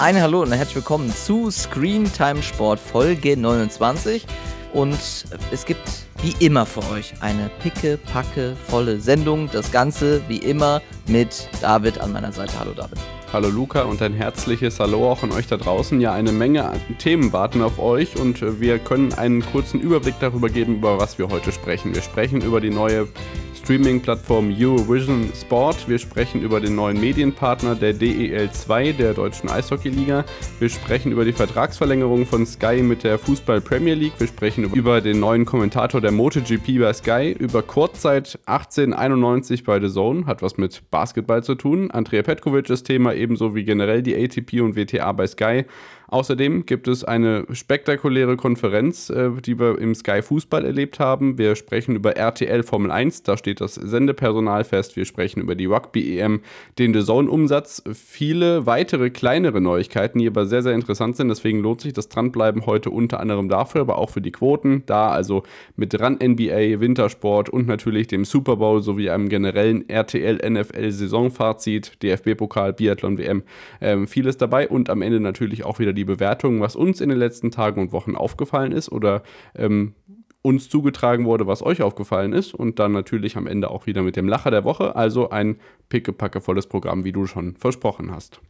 Ein Hallo und herzlich willkommen zu Screen Time Sport Folge 29. Und es gibt wie immer für euch eine picke, packe, volle Sendung. Das Ganze wie immer mit David an meiner Seite. Hallo David. Hallo Luca und ein herzliches Hallo auch an euch da draußen. Ja, eine Menge Themen warten auf euch und äh, wir können einen kurzen Überblick darüber geben, über was wir heute sprechen. Wir sprechen über die neue Streaming-Plattform Eurovision Sport. Wir sprechen über den neuen Medienpartner der DEL2, der Deutschen Eishockey-Liga. Wir sprechen über die Vertragsverlängerung von Sky mit der Fußball Premier League. Wir sprechen über den neuen Kommentator der MotoGP bei Sky, über Kurzzeit 1891 bei The Zone, hat was mit Basketball zu tun. Andrea Petkovic ist Thema, ebenso wie generell die ATP und WTA bei Sky. Außerdem gibt es eine spektakuläre Konferenz, äh, die wir im Sky Fußball erlebt haben. Wir sprechen über RTL Formel 1, da steht das Sendepersonal fest. Wir sprechen über die Rugby EM, den The Zone Umsatz, viele weitere kleinere Neuigkeiten, die aber sehr, sehr interessant sind. Deswegen lohnt sich das Dranbleiben heute unter anderem dafür, aber auch für die Quoten. Da also mit dran NBA, Wintersport und natürlich dem Super Bowl sowie einem generellen RTL NFL Saisonfazit, DFB-Pokal, Biathlon WM, äh, vieles dabei und am Ende natürlich auch wieder die Bewertungen, was uns in den letzten Tagen und Wochen aufgefallen ist oder ähm, uns zugetragen wurde, was euch aufgefallen ist. Und dann natürlich am Ende auch wieder mit dem Lacher der Woche. Also ein pickepackevolles Programm, wie du schon versprochen hast.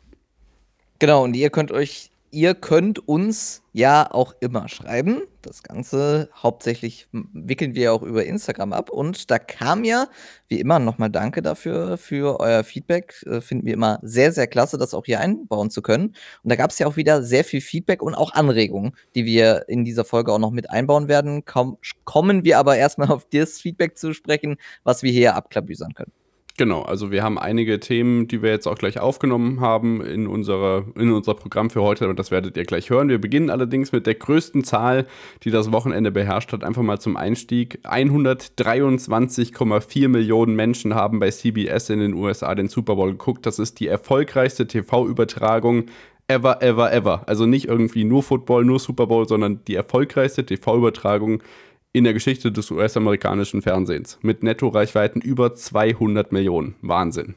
Genau, und ihr könnt euch Ihr könnt uns ja auch immer schreiben. Das Ganze hauptsächlich wickeln wir auch über Instagram ab. Und da kam ja, wie immer, nochmal Danke dafür, für euer Feedback. Äh, finden wir immer sehr, sehr klasse, das auch hier einbauen zu können. Und da gab es ja auch wieder sehr viel Feedback und auch Anregungen, die wir in dieser Folge auch noch mit einbauen werden. Komm, kommen wir aber erstmal auf das Feedback zu sprechen, was wir hier abklabüsern können. Genau, also wir haben einige Themen, die wir jetzt auch gleich aufgenommen haben in, unserer, in unser Programm für heute und das werdet ihr gleich hören. Wir beginnen allerdings mit der größten Zahl, die das Wochenende beherrscht hat. Einfach mal zum Einstieg. 123,4 Millionen Menschen haben bei CBS in den USA den Super Bowl geguckt. Das ist die erfolgreichste TV-Übertragung ever, ever, ever. Also nicht irgendwie nur Football, nur Super Bowl, sondern die erfolgreichste TV-Übertragung in der Geschichte des US-amerikanischen Fernsehens mit Nettoreichweiten über 200 Millionen. Wahnsinn.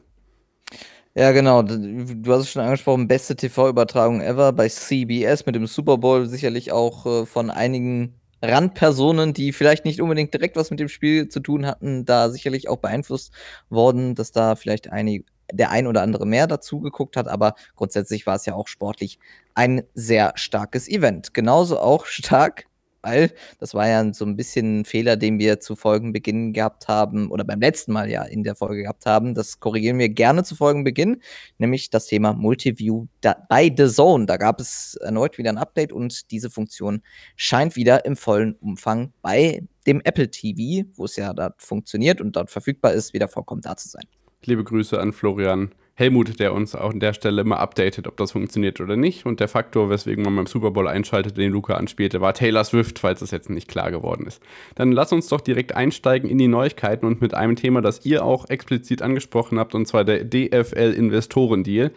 Ja, genau. Du hast es schon angesprochen, beste TV-Übertragung ever bei CBS mit dem Super Bowl. Sicherlich auch äh, von einigen Randpersonen, die vielleicht nicht unbedingt direkt was mit dem Spiel zu tun hatten, da sicherlich auch beeinflusst worden, dass da vielleicht einig, der ein oder andere mehr dazu geguckt hat. Aber grundsätzlich war es ja auch sportlich ein sehr starkes Event. Genauso auch stark weil das war ja so ein bisschen ein Fehler, den wir zu Folgenbeginn gehabt haben oder beim letzten Mal ja in der Folge gehabt haben. Das korrigieren wir gerne zu Folgenbeginn, nämlich das Thema Multiview bei The Zone. Da gab es erneut wieder ein Update und diese Funktion scheint wieder im vollen Umfang bei dem Apple TV, wo es ja dort funktioniert und dort verfügbar ist, wieder vollkommen da zu sein. Liebe Grüße an Florian Helmut, der uns auch an der Stelle immer updatet, ob das funktioniert oder nicht. Und der Faktor, weswegen man beim Super Bowl einschaltet, den Luca anspielte, war Taylor Swift, falls es jetzt nicht klar geworden ist. Dann lass uns doch direkt einsteigen in die Neuigkeiten und mit einem Thema, das ihr auch explizit angesprochen habt, und zwar der DFL-Investoren-Deal.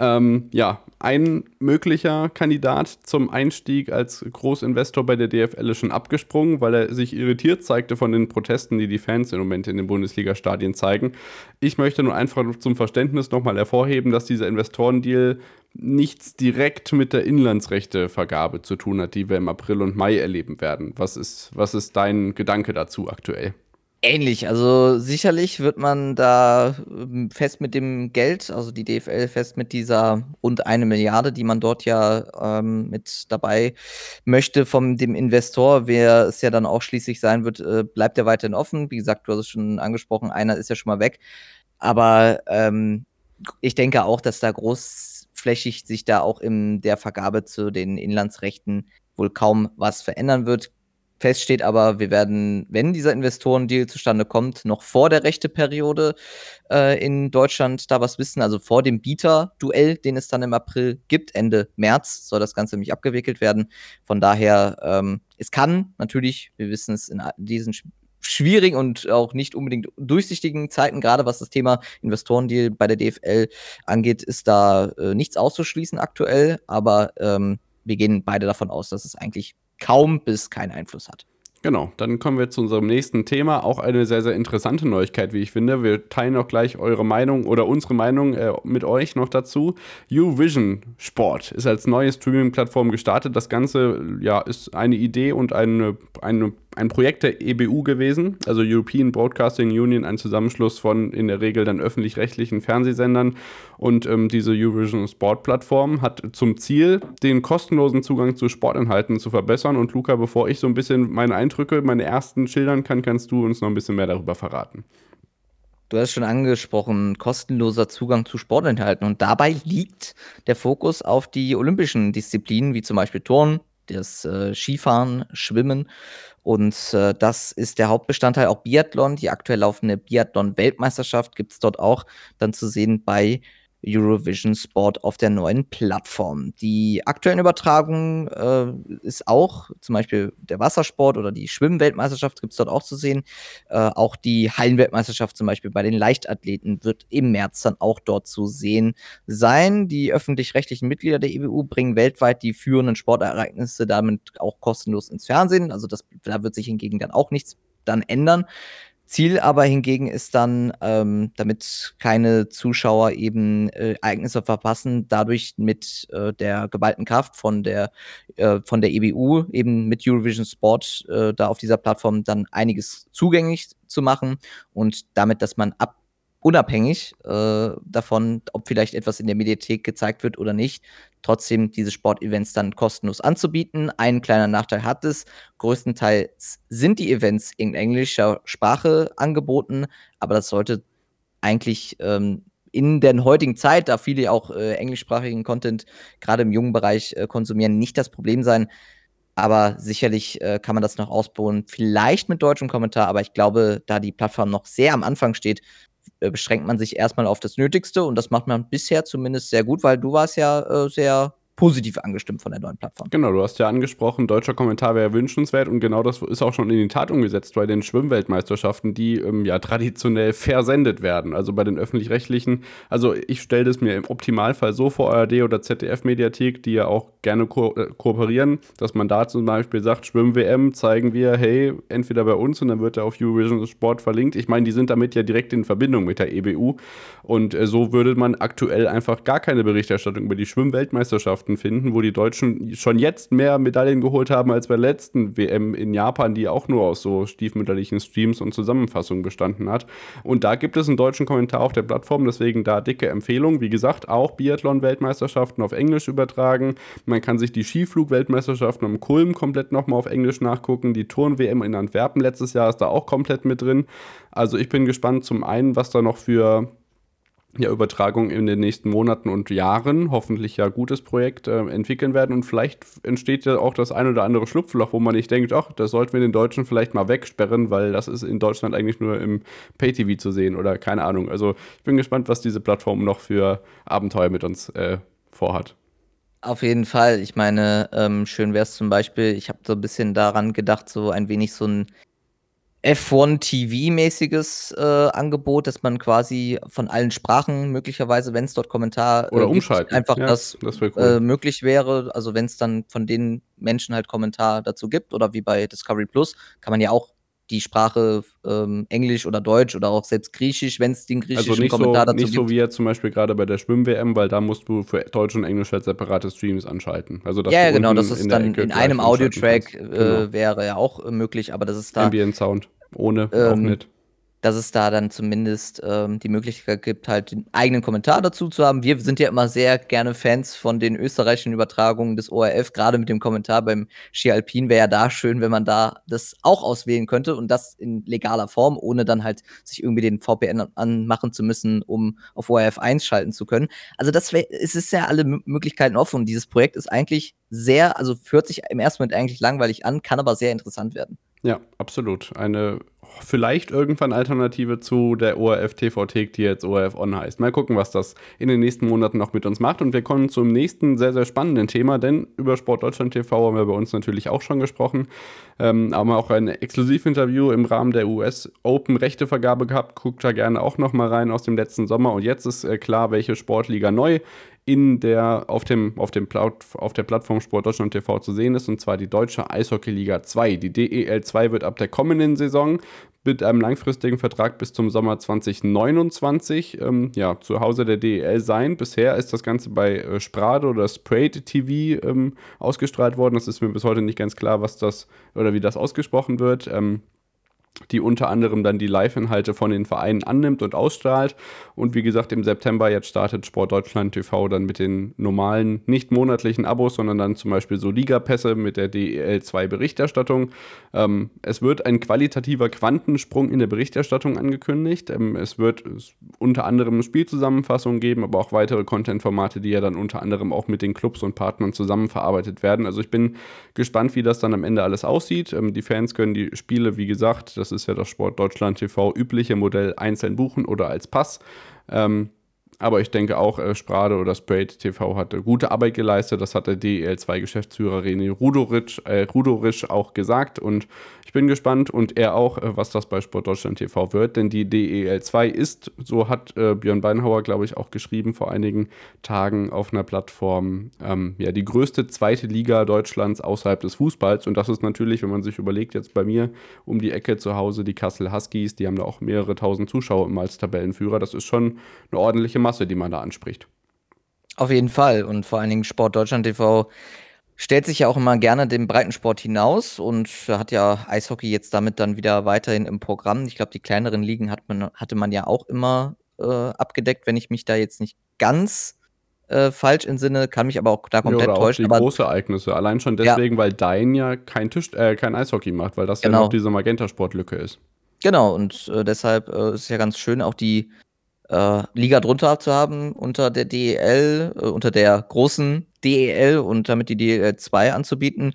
Ähm, ja, ein möglicher Kandidat zum Einstieg als Großinvestor bei der DFL ist schon abgesprungen, weil er sich irritiert zeigte von den Protesten, die die Fans im Moment in den Bundesliga-Stadien zeigen. Ich möchte nur einfach zum Verständnis nochmal hervorheben, dass dieser Investorendeal nichts direkt mit der Inlandsrechtevergabe zu tun hat, die wir im April und Mai erleben werden. Was ist, was ist dein Gedanke dazu aktuell? Ähnlich, also sicherlich wird man da ähm, fest mit dem Geld, also die DFL fest mit dieser rund eine Milliarde, die man dort ja ähm, mit dabei möchte vom dem Investor, wer es ja dann auch schließlich sein wird, äh, bleibt ja weiterhin offen. Wie gesagt, du hast es schon angesprochen, einer ist ja schon mal weg. Aber ähm, ich denke auch, dass da großflächig sich da auch in der Vergabe zu den Inlandsrechten wohl kaum was verändern wird. Fest steht aber, wir werden, wenn dieser Investorendeal zustande kommt, noch vor der Rechteperiode äh, in Deutschland da was wissen, also vor dem Bieter-Duell, den es dann im April gibt. Ende März soll das Ganze nämlich abgewickelt werden. Von daher, ähm, es kann natürlich, wir wissen es in diesen schwierigen und auch nicht unbedingt durchsichtigen Zeiten, gerade was das Thema Investorendeal bei der DFL angeht, ist da äh, nichts auszuschließen aktuell, aber ähm, wir gehen beide davon aus, dass es eigentlich kaum bis keinen Einfluss hat. Genau, dann kommen wir zu unserem nächsten Thema. Auch eine sehr, sehr interessante Neuigkeit, wie ich finde. Wir teilen auch gleich eure Meinung oder unsere Meinung äh, mit euch noch dazu. Uvision Sport ist als neue Streaming-Plattform gestartet. Das Ganze ja, ist eine Idee und eine, eine, ein Projekt der EBU gewesen, also European Broadcasting Union, ein Zusammenschluss von in der Regel dann öffentlich-rechtlichen Fernsehsendern. Und ähm, diese Uvision Sport-Plattform hat zum Ziel, den kostenlosen Zugang zu Sportinhalten zu verbessern. Und Luca, bevor ich so ein bisschen meine Eindrücke, meine ersten schildern kann, kannst du uns noch ein bisschen mehr darüber verraten. Du hast schon angesprochen, kostenloser Zugang zu Sportinhalten. Und dabei liegt der Fokus auf die olympischen Disziplinen, wie zum Beispiel Turnen, das äh, Skifahren, Schwimmen. Und äh, das ist der Hauptbestandteil auch Biathlon. Die aktuell laufende Biathlon-Weltmeisterschaft gibt es dort auch dann zu sehen bei Eurovision Sport auf der neuen Plattform. Die aktuellen Übertragungen äh, ist auch zum Beispiel der Wassersport oder die Schwimmweltmeisterschaft gibt es dort auch zu sehen. Äh, auch die Hallenweltmeisterschaft zum Beispiel bei den Leichtathleten wird im März dann auch dort zu sehen sein. Die öffentlich-rechtlichen Mitglieder der EBU bringen weltweit die führenden Sportereignisse damit auch kostenlos ins Fernsehen. Also das, da wird sich hingegen dann auch nichts dann ändern. Ziel aber hingegen ist dann, ähm, damit keine Zuschauer eben äh, Ereignisse verpassen, dadurch mit äh, der geballten Kraft von der, äh, von der EBU, eben mit Eurovision Sport, äh, da auf dieser Plattform dann einiges zugänglich zu machen und damit, dass man ab unabhängig äh, davon, ob vielleicht etwas in der Mediathek gezeigt wird oder nicht, trotzdem diese Sportevents dann kostenlos anzubieten. Ein kleiner Nachteil hat es. Größtenteils sind die Events in englischer Sprache angeboten, aber das sollte eigentlich ähm, in der heutigen Zeit, da viele auch äh, englischsprachigen Content gerade im jungen Bereich äh, konsumieren, nicht das Problem sein. Aber sicherlich äh, kann man das noch ausbauen, vielleicht mit deutschem Kommentar, aber ich glaube, da die Plattform noch sehr am Anfang steht, beschränkt man sich erstmal auf das Nötigste und das macht man bisher zumindest sehr gut, weil du warst ja äh, sehr positiv angestimmt von der neuen Plattform. Genau, du hast ja angesprochen, deutscher Kommentar wäre wünschenswert und genau das ist auch schon in die Tat umgesetzt bei den Schwimmweltmeisterschaften, die ähm, ja traditionell versendet werden. Also bei den öffentlich-rechtlichen, also ich stelle das mir im Optimalfall so vor, ARD oder ZDF-Mediathek, die ja auch gerne ko äh, kooperieren, dass man da zum Beispiel sagt, Schwimm-WM zeigen wir, hey, entweder bei uns und dann wird er auf Eurovision Sport verlinkt. Ich meine, die sind damit ja direkt in Verbindung mit der EBU und äh, so würde man aktuell einfach gar keine Berichterstattung über die Schwimmweltmeisterschaften Mannschaften finden, wo die Deutschen schon jetzt mehr Medaillen geholt haben als bei der letzten WM in Japan, die auch nur aus so stiefmütterlichen Streams und Zusammenfassungen bestanden hat. Und da gibt es einen deutschen Kommentar auf der Plattform, deswegen da dicke Empfehlung. Wie gesagt, auch Biathlon-Weltmeisterschaften auf Englisch übertragen. Man kann sich die Skiflug-Weltmeisterschaften am Kulm komplett nochmal auf Englisch nachgucken. Die Turn-WM in Antwerpen letztes Jahr ist da auch komplett mit drin. Also ich bin gespannt zum einen, was da noch für ja, Übertragung in den nächsten Monaten und Jahren, hoffentlich ja gutes Projekt, äh, entwickeln werden. Und vielleicht entsteht ja auch das ein oder andere Schlupfloch, wo man nicht denkt, ach, das sollten wir den Deutschen vielleicht mal wegsperren, weil das ist in Deutschland eigentlich nur im Pay-TV zu sehen oder keine Ahnung. Also ich bin gespannt, was diese Plattform noch für Abenteuer mit uns äh, vorhat. Auf jeden Fall. Ich meine, ähm, schön wäre es zum Beispiel, ich habe so ein bisschen daran gedacht, so ein wenig so ein F1 TV-mäßiges äh, Angebot, dass man quasi von allen Sprachen möglicherweise, wenn es dort Kommentar äh, Oder umschalten. einfach ja, das, das wär cool. äh, möglich wäre. Also wenn es dann von den Menschen halt Kommentar dazu gibt oder wie bei Discovery Plus, kann man ja auch die Sprache ähm, Englisch oder Deutsch oder auch selbst Griechisch, wenn es den griechischen also Kommentar so, dazu nicht gibt. Nicht so wie jetzt zum Beispiel gerade bei der Schwimm-WM, weil da musst du für Deutsch und Englisch halt separate Streams anschalten. Also ja, ja genau, das ist dann in einem Audiotrack äh, genau. wäre ja auch äh, möglich, aber das ist da. Ambient Sound. Ohne ähm, auch nicht dass es da dann zumindest ähm, die Möglichkeit gibt, halt den eigenen Kommentar dazu zu haben. Wir sind ja immer sehr gerne Fans von den österreichischen Übertragungen des ORF, gerade mit dem Kommentar beim Ski Alpin wäre ja da schön, wenn man da das auch auswählen könnte und das in legaler Form, ohne dann halt sich irgendwie den VPN anmachen zu müssen, um auf ORF 1 schalten zu können. Also das wär, es ist ja alle M Möglichkeiten offen und dieses Projekt ist eigentlich sehr, also hört sich im ersten Moment eigentlich langweilig an, kann aber sehr interessant werden. Ja, absolut. Eine vielleicht irgendwann Alternative zu der ORF TV-Thek, die jetzt ORF On heißt. Mal gucken, was das in den nächsten Monaten noch mit uns macht. Und wir kommen zum nächsten sehr, sehr spannenden Thema, denn über Sport Deutschland TV haben wir bei uns natürlich auch schon gesprochen. Ähm, haben auch ein Exklusivinterview im Rahmen der US Open Rechtevergabe gehabt. Guckt da gerne auch noch mal rein aus dem letzten Sommer. Und jetzt ist äh, klar, welche Sportliga neu in der, auf, dem, auf, dem auf der Plattform Sport Deutschland TV zu sehen ist, und zwar die Deutsche Eishockey-Liga 2. Die DEL 2 wird ab der kommenden Saison mit einem langfristigen Vertrag bis zum Sommer 2029 ähm, ja, zu Hause der DEL sein. Bisher ist das Ganze bei äh, Sprade oder Sprayed TV ähm, ausgestrahlt worden. Das ist mir bis heute nicht ganz klar, was das oder wie das ausgesprochen wird. Ähm, die unter anderem dann die Live-Inhalte von den Vereinen annimmt und ausstrahlt. Und wie gesagt, im September jetzt startet Sport Deutschland TV dann mit den normalen, nicht monatlichen Abos, sondern dann zum Beispiel so Ligapässe mit der DEL2-Berichterstattung. Ähm, es wird ein qualitativer Quantensprung in der Berichterstattung angekündigt. Ähm, es wird unter anderem Spielzusammenfassungen geben, aber auch weitere Content-Formate, die ja dann unter anderem auch mit den Clubs und Partnern zusammenverarbeitet werden. Also ich bin gespannt, wie das dann am Ende alles aussieht. Ähm, die Fans können die Spiele, wie gesagt, das ist ja das Sport Deutschland TV übliche Modell einzeln buchen oder als Pass. Ähm, aber ich denke auch, äh, Sprade oder Sprayed TV hat gute Arbeit geleistet. Das hat der DEL2-Geschäftsführer René Rudoric, äh, Rudoric auch gesagt. Und ich bin gespannt und er auch, äh, was das bei Sport Deutschland TV wird, denn die DEL2 ist, so hat äh, Björn Beinhauer, glaube ich, auch geschrieben vor einigen Tagen auf einer Plattform, ähm, ja, die größte zweite Liga Deutschlands außerhalb des Fußballs. Und das ist natürlich, wenn man sich überlegt, jetzt bei mir um die Ecke zu Hause die Kassel Huskies, die haben da auch mehrere tausend Zuschauer immer als Tabellenführer. Das ist schon eine ordentliche Masse, die man da anspricht. Auf jeden Fall. Und vor allen Dingen Sport Deutschland TV stellt sich ja auch immer gerne dem Breitensport hinaus und hat ja Eishockey jetzt damit dann wieder weiterhin im Programm. Ich glaube, die kleineren Ligen hat man, hatte man ja auch immer äh, abgedeckt, wenn ich mich da jetzt nicht ganz äh, falsch entsinne, kann mich aber auch da komplett ja, oder täuschen. Auch die große Ereignisse. Allein schon deswegen, ja. weil Dein ja kein Tisch, äh, kein Eishockey macht, weil das genau. ja noch diese Magenta-Sportlücke ist. Genau, und äh, deshalb äh, ist ja ganz schön, auch die äh, Liga drunter zu haben unter der DEL, äh, unter der großen DEL und damit die DEL 2 anzubieten.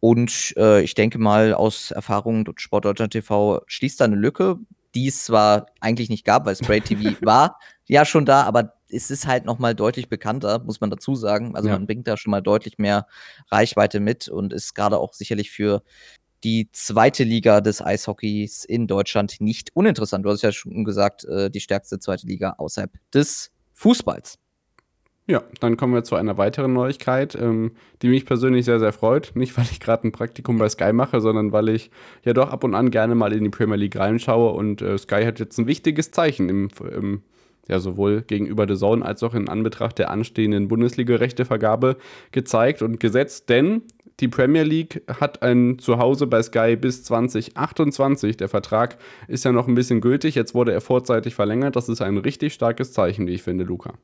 Und äh, ich denke mal, aus Erfahrung Sport Deutschland TV schließt da eine Lücke, die es zwar eigentlich nicht gab, weil Spray TV war ja schon da, aber es ist halt noch mal deutlich bekannter, muss man dazu sagen. Also ja. man bringt da schon mal deutlich mehr Reichweite mit und ist gerade auch sicherlich für die zweite Liga des Eishockeys in Deutschland nicht uninteressant. Du hast ja schon gesagt, äh, die stärkste zweite Liga außerhalb des Fußballs. Ja, dann kommen wir zu einer weiteren Neuigkeit, ähm, die mich persönlich sehr, sehr freut. Nicht, weil ich gerade ein Praktikum bei Sky mache, sondern weil ich ja doch ab und an gerne mal in die Premier League reinschaue. Und äh, Sky hat jetzt ein wichtiges Zeichen im, im ja sowohl gegenüber The Zone als auch in Anbetracht der anstehenden Bundesliga-Rechtevergabe gezeigt und gesetzt, denn die Premier League hat ein Zuhause bei Sky bis 2028. Der Vertrag ist ja noch ein bisschen gültig. Jetzt wurde er vorzeitig verlängert. Das ist ein richtig starkes Zeichen, wie ich finde, Luca.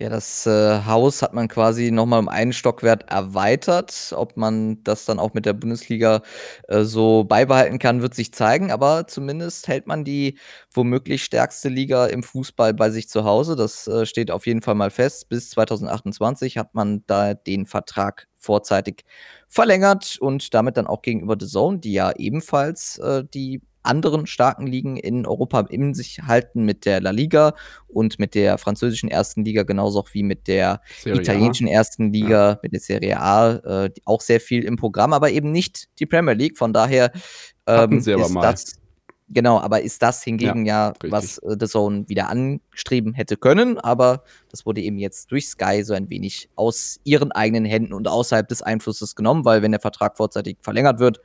Ja, das äh, Haus hat man quasi nochmal um einen Stockwert erweitert. Ob man das dann auch mit der Bundesliga äh, so beibehalten kann, wird sich zeigen. Aber zumindest hält man die womöglich stärkste Liga im Fußball bei sich zu Hause. Das äh, steht auf jeden Fall mal fest. Bis 2028 hat man da den Vertrag vorzeitig verlängert und damit dann auch gegenüber The Zone, die ja ebenfalls äh, die anderen starken Ligen in Europa in sich halten mit der La Liga und mit der französischen ersten Liga, genauso auch wie mit der Serie italienischen A. ersten Liga, ja. mit der Serie A, äh, auch sehr viel im Programm, aber eben nicht die Premier League. Von daher ähm, ist das Genau, aber ist das hingegen ja, ja was äh, The Zone wieder anstreben hätte können, aber das wurde eben jetzt durch Sky so ein wenig aus ihren eigenen Händen und außerhalb des Einflusses genommen, weil wenn der Vertrag vorzeitig verlängert wird,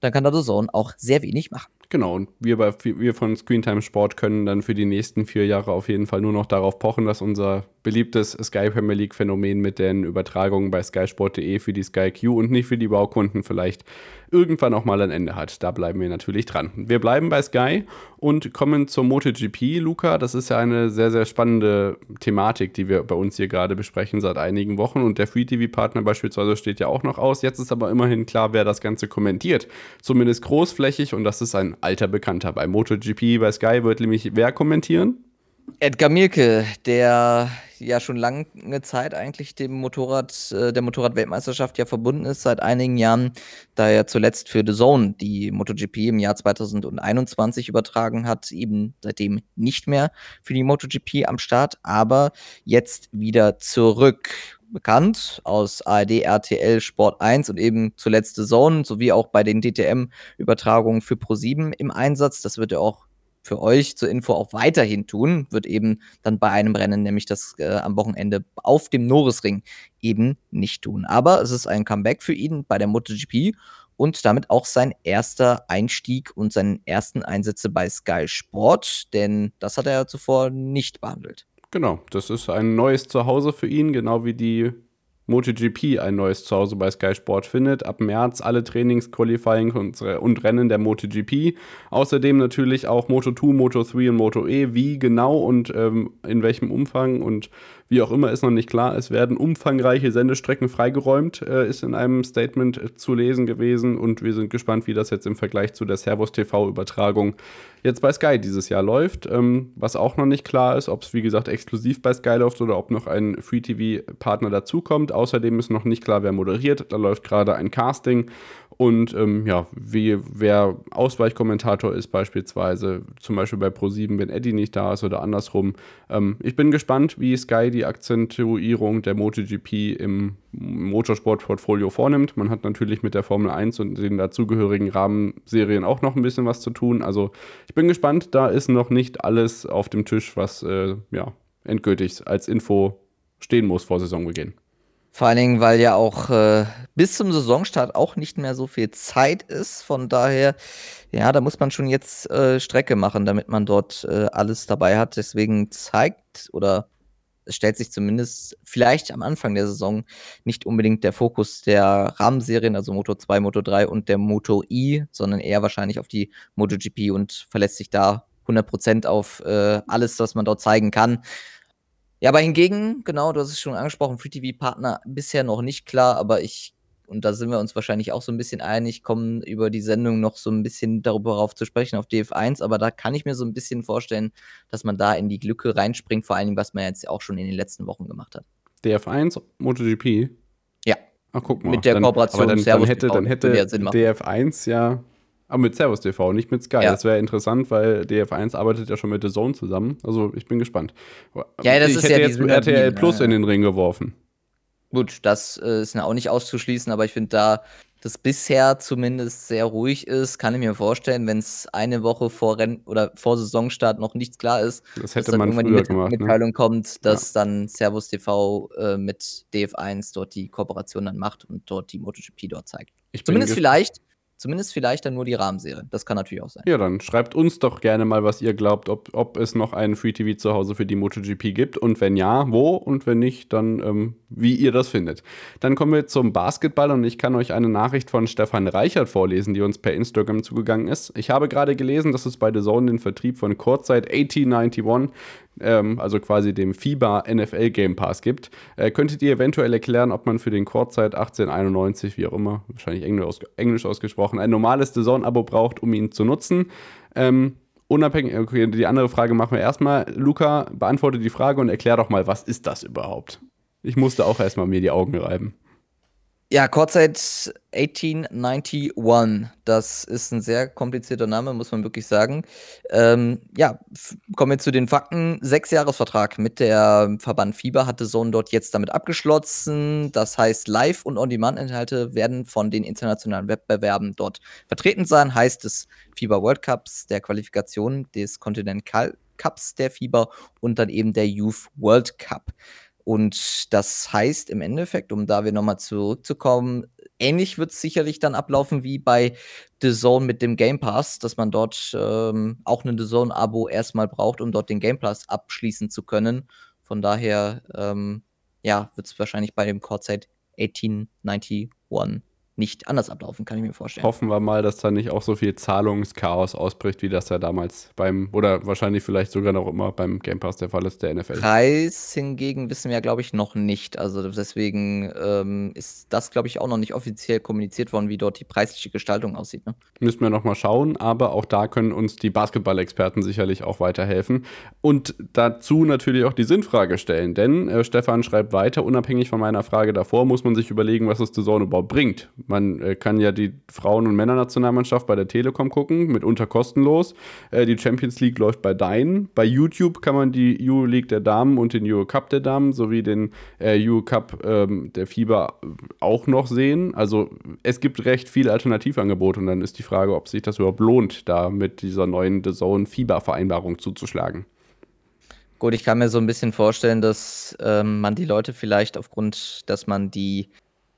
dann kann da The Zone auch sehr wenig machen. Genau, und wir, bei, wir von Screentime Sport können dann für die nächsten vier Jahre auf jeden Fall nur noch darauf pochen, dass unser beliebtes Sky Premier League Phänomen mit den Übertragungen bei skysport.de für die Sky Q und nicht für die Baukunden vielleicht irgendwann auch mal ein Ende hat. Da bleiben wir natürlich dran. Wir bleiben bei Sky und kommen zur MotoGP, Luca. Das ist ja eine sehr, sehr spannende Thematik, die wir bei uns hier gerade besprechen seit einigen Wochen. Und der Free TV-Partner beispielsweise steht ja auch noch aus. Jetzt ist aber immerhin klar, wer das Ganze kommentiert. Zumindest großflächig und das ist ein alter Bekannter. Bei MotoGP, bei Sky wird nämlich wer kommentieren? Edgar Mielke, der ja schon lange Zeit eigentlich dem Motorrad, äh, der Motorrad-Weltmeisterschaft ja verbunden ist, seit einigen Jahren, da er zuletzt für The Zone die MotoGP im Jahr 2021 übertragen hat, eben seitdem nicht mehr für die MotoGP am Start, aber jetzt wieder zurück. Bekannt aus ARD, RTL, Sport 1 und eben zuletzt Zone, sowie auch bei den DTM-Übertragungen für Pro7 im Einsatz. Das wird er auch für euch zur Info auch weiterhin tun, wird eben dann bei einem Rennen, nämlich das äh, am Wochenende auf dem Norrisring, eben nicht tun. Aber es ist ein Comeback für ihn bei der MotoGP und damit auch sein erster Einstieg und seinen ersten Einsätze bei Sky Sport, denn das hat er ja zuvor nicht behandelt. Genau, das ist ein neues Zuhause für ihn, genau wie die MotoGP ein neues Zuhause bei Sky Sport findet. Ab März alle Trainings, Qualifying und, Rennen der MotoGP. Außerdem natürlich auch Moto2, Moto3 und Moto E. Wie genau und ähm, in welchem Umfang und wie auch immer ist noch nicht klar. Es werden umfangreiche Sendestrecken freigeräumt, äh, ist in einem Statement äh, zu lesen gewesen. Und wir sind gespannt, wie das jetzt im Vergleich zu der Servus TV-Übertragung jetzt bei Sky dieses Jahr läuft. Ähm, was auch noch nicht klar ist, ob es wie gesagt exklusiv bei Sky läuft oder ob noch ein Free-TV-Partner dazukommt. Außerdem ist noch nicht klar, wer moderiert. Da läuft gerade ein Casting und ähm, ja, wie, wer Ausweichkommentator ist, beispielsweise, zum Beispiel bei Pro7, wenn Eddie nicht da ist oder andersrum. Ähm, ich bin gespannt, wie Sky die Akzentuierung der MotoGP im Motorsportportfolio vornimmt. Man hat natürlich mit der Formel 1 und den dazugehörigen Rahmenserien auch noch ein bisschen was zu tun. Also ich bin gespannt, da ist noch nicht alles auf dem Tisch, was äh, ja, endgültig als Info stehen muss vor Saisonbeginn. Vor allen Dingen, weil ja auch äh, bis zum Saisonstart auch nicht mehr so viel Zeit ist. Von daher, ja, da muss man schon jetzt äh, Strecke machen, damit man dort äh, alles dabei hat. Deswegen zeigt oder es stellt sich zumindest vielleicht am Anfang der Saison nicht unbedingt der Fokus der Rahmenserien, also Moto 2, Moto 3 und der Moto I, sondern eher wahrscheinlich auf die MotoGP und verlässt sich da 100% auf äh, alles, was man dort zeigen kann. Ja, aber hingegen, genau, du hast es schon angesprochen, Free-TV-Partner bisher noch nicht klar, aber ich, und da sind wir uns wahrscheinlich auch so ein bisschen einig, kommen über die Sendung noch so ein bisschen darüber rauf zu sprechen auf DF1, aber da kann ich mir so ein bisschen vorstellen, dass man da in die Glücke reinspringt, vor allen Dingen, was man jetzt auch schon in den letzten Wochen gemacht hat. DF1, MotoGP? Ja. Ach, guck mal. Mit der dann, Kooperation aber dann, dann hätte, dann hätte DF1 ja aber mit Servus TV, nicht mit Sky. Ja. Das wäre interessant, weil DF1 arbeitet ja schon mit The Zone zusammen. Also ich bin gespannt. Ja, das ich ist hätte ja jetzt RTL Plus in den Ring geworfen. Gut, das äh, ist ja auch nicht auszuschließen, aber ich finde da das bisher zumindest sehr ruhig ist, kann ich mir vorstellen, wenn es eine Woche vor Renn oder vor Saisonstart noch nichts klar ist, das hätte dass dann man irgendwann die Mit gemacht, ne? Mitteilung ne? kommt, dass ja. dann Servus TV äh, mit DF1 dort die Kooperation dann macht und dort die MotoGP dort zeigt. Ich Zumindest vielleicht Zumindest vielleicht dann nur die Rahmenserie. Das kann natürlich auch sein. Ja, dann schreibt uns doch gerne mal, was ihr glaubt, ob, ob es noch einen Free TV zu Hause für die MotoGP gibt und wenn ja, wo und wenn nicht, dann ähm, wie ihr das findet. Dann kommen wir zum Basketball und ich kann euch eine Nachricht von Stefan Reichert vorlesen, die uns per Instagram zugegangen ist. Ich habe gerade gelesen, dass es bei The Zone den Vertrieb von Kurzzeit 1891 ähm, also quasi dem FIBA NFL Game Pass gibt. Äh, könntet ihr eventuell erklären, ob man für den Kurzzeit 1891, wie auch immer, wahrscheinlich Englisch, aus, Englisch ausgesprochen, ein normales Saison-Abo braucht, um ihn zu nutzen? Ähm, unabhängig, okay, die andere Frage machen wir erstmal. Luca, beantworte die Frage und erklär doch mal, was ist das überhaupt? Ich musste auch erstmal mir die Augen reiben. Ja, Kurzzeit 1891. Das ist ein sehr komplizierter Name, muss man wirklich sagen. Ähm, ja, kommen wir zu den Fakten. Sechsjahresvertrag mit der Verband Fieber hatte Zone dort jetzt damit abgeschlossen. Das heißt, Live- und On-Demand-Inhalte werden von den internationalen Wettbewerben dort vertreten sein. Heißt des Fieber World Cups, der Qualifikation des Continental Cups der Fieber und dann eben der Youth World Cup. Und das heißt im Endeffekt, um da wir nochmal zurückzukommen, ähnlich wird es sicherlich dann ablaufen wie bei The Zone mit dem Game Pass, dass man dort ähm, auch ein The Zone-Abo erstmal braucht, um dort den Game Pass abschließen zu können. Von daher, ähm, ja, wird es wahrscheinlich bei dem Courtside 1891 nicht anders ablaufen, kann ich mir vorstellen. Hoffen wir mal, dass da nicht auch so viel Zahlungschaos ausbricht, wie das ja damals beim, oder wahrscheinlich vielleicht sogar noch immer beim Game Pass der Fall ist, der NFL. Preis hingegen wissen wir ja, glaube ich, noch nicht. Also deswegen ähm, ist das, glaube ich, auch noch nicht offiziell kommuniziert worden, wie dort die preisliche Gestaltung aussieht. Ne? Müssen wir noch mal schauen, aber auch da können uns die Basketball-Experten sicherlich auch weiterhelfen. Und dazu natürlich auch die Sinnfrage stellen, denn äh, Stefan schreibt weiter, unabhängig von meiner Frage davor, muss man sich überlegen, was es The Zone überhaupt bringt man äh, kann ja die Frauen- und Männernationalmannschaft bei der Telekom gucken, mitunter kostenlos. Äh, die Champions League läuft bei Dein. Bei YouTube kann man die Euro League der Damen und den Euro Cup der Damen sowie den äh, Euro Cup ähm, der FIBA auch noch sehen. Also es gibt recht viele Alternativangebote und dann ist die Frage, ob sich das überhaupt lohnt, da mit dieser neuen The Zone FIBA-Vereinbarung zuzuschlagen. Gut, ich kann mir so ein bisschen vorstellen, dass ähm, man die Leute vielleicht aufgrund, dass man die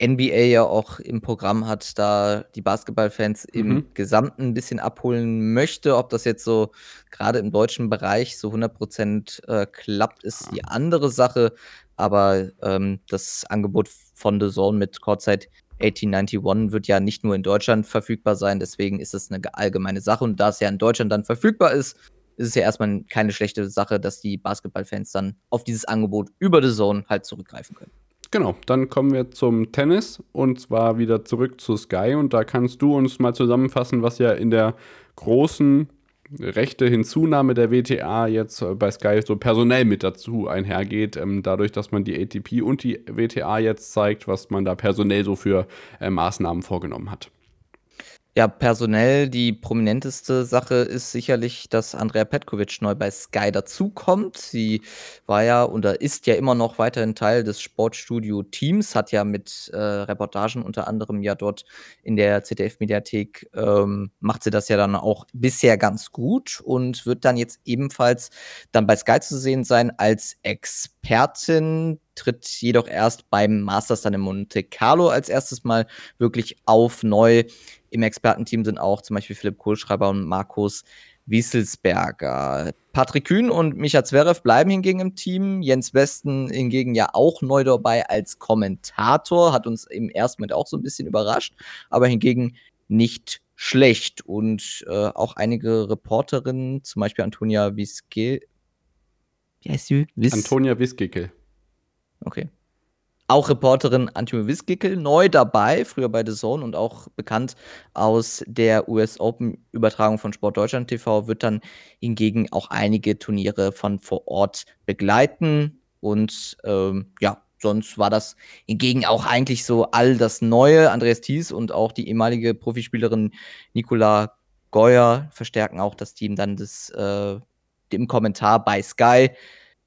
NBA ja auch im Programm hat, da die Basketballfans im Mhm. Gesamten ein bisschen abholen möchte. Ob das jetzt so gerade im deutschen Bereich so 100% äh, klappt, ist die andere Sache. Aber, ähm, das Angebot von The Zone mit Courtside 1891 wird ja nicht nur in Deutschland verfügbar sein, deswegen ist es eine allgemeine Sache. Und da es ja in Deutschland dann verfügbar ist, ist es ja erstmal keine schlechte Sache, dass die Basketballfans dann auf dieses Angebot über The Zone halt zurückgreifen können. Genau, dann kommen wir zum Tennis und zwar wieder zurück zu Sky und da kannst du uns mal zusammenfassen, was ja in der großen rechte Hinzunahme der WTA jetzt äh, bei Sky so personell mit dazu einhergeht, ähm, dadurch, dass man die ATP und die WTA jetzt zeigt, was man da personell so für äh, Maßnahmen vorgenommen hat. Ja, personell die prominenteste Sache ist sicherlich, dass Andrea Petkovic neu bei Sky dazukommt. Sie war ja oder ist ja immer noch weiterhin Teil des Sportstudio-Teams, hat ja mit äh, Reportagen unter anderem ja dort in der ZDF-Mediathek ähm, macht sie das ja dann auch bisher ganz gut und wird dann jetzt ebenfalls dann bei Sky zu sehen sein als Expertin, tritt jedoch erst beim Masters dann in Monte Carlo als erstes Mal wirklich auf neu im Expertenteam sind auch zum Beispiel Philipp Kohlschreiber und Markus Wieselsberger. Patrick Kühn und Micha Zverev bleiben hingegen im Team. Jens Westen hingegen ja auch neu dabei als Kommentator. Hat uns im ersten Moment auch so ein bisschen überrascht, aber hingegen nicht schlecht. Und äh, auch einige Reporterinnen, zum Beispiel Antonia Wiske. Wie heißt sie? Wiss Antonia Wiskickel. Okay. Auch Reporterin Antje Wiskickel neu dabei, früher bei The Zone und auch bekannt aus der US Open Übertragung von Sport Deutschland TV, wird dann hingegen auch einige Turniere von vor Ort begleiten. Und ähm, ja, sonst war das hingegen auch eigentlich so all das Neue. Andreas Thies und auch die ehemalige Profispielerin Nicola Geuer verstärken auch das Team dann des, äh, im Kommentar bei Sky.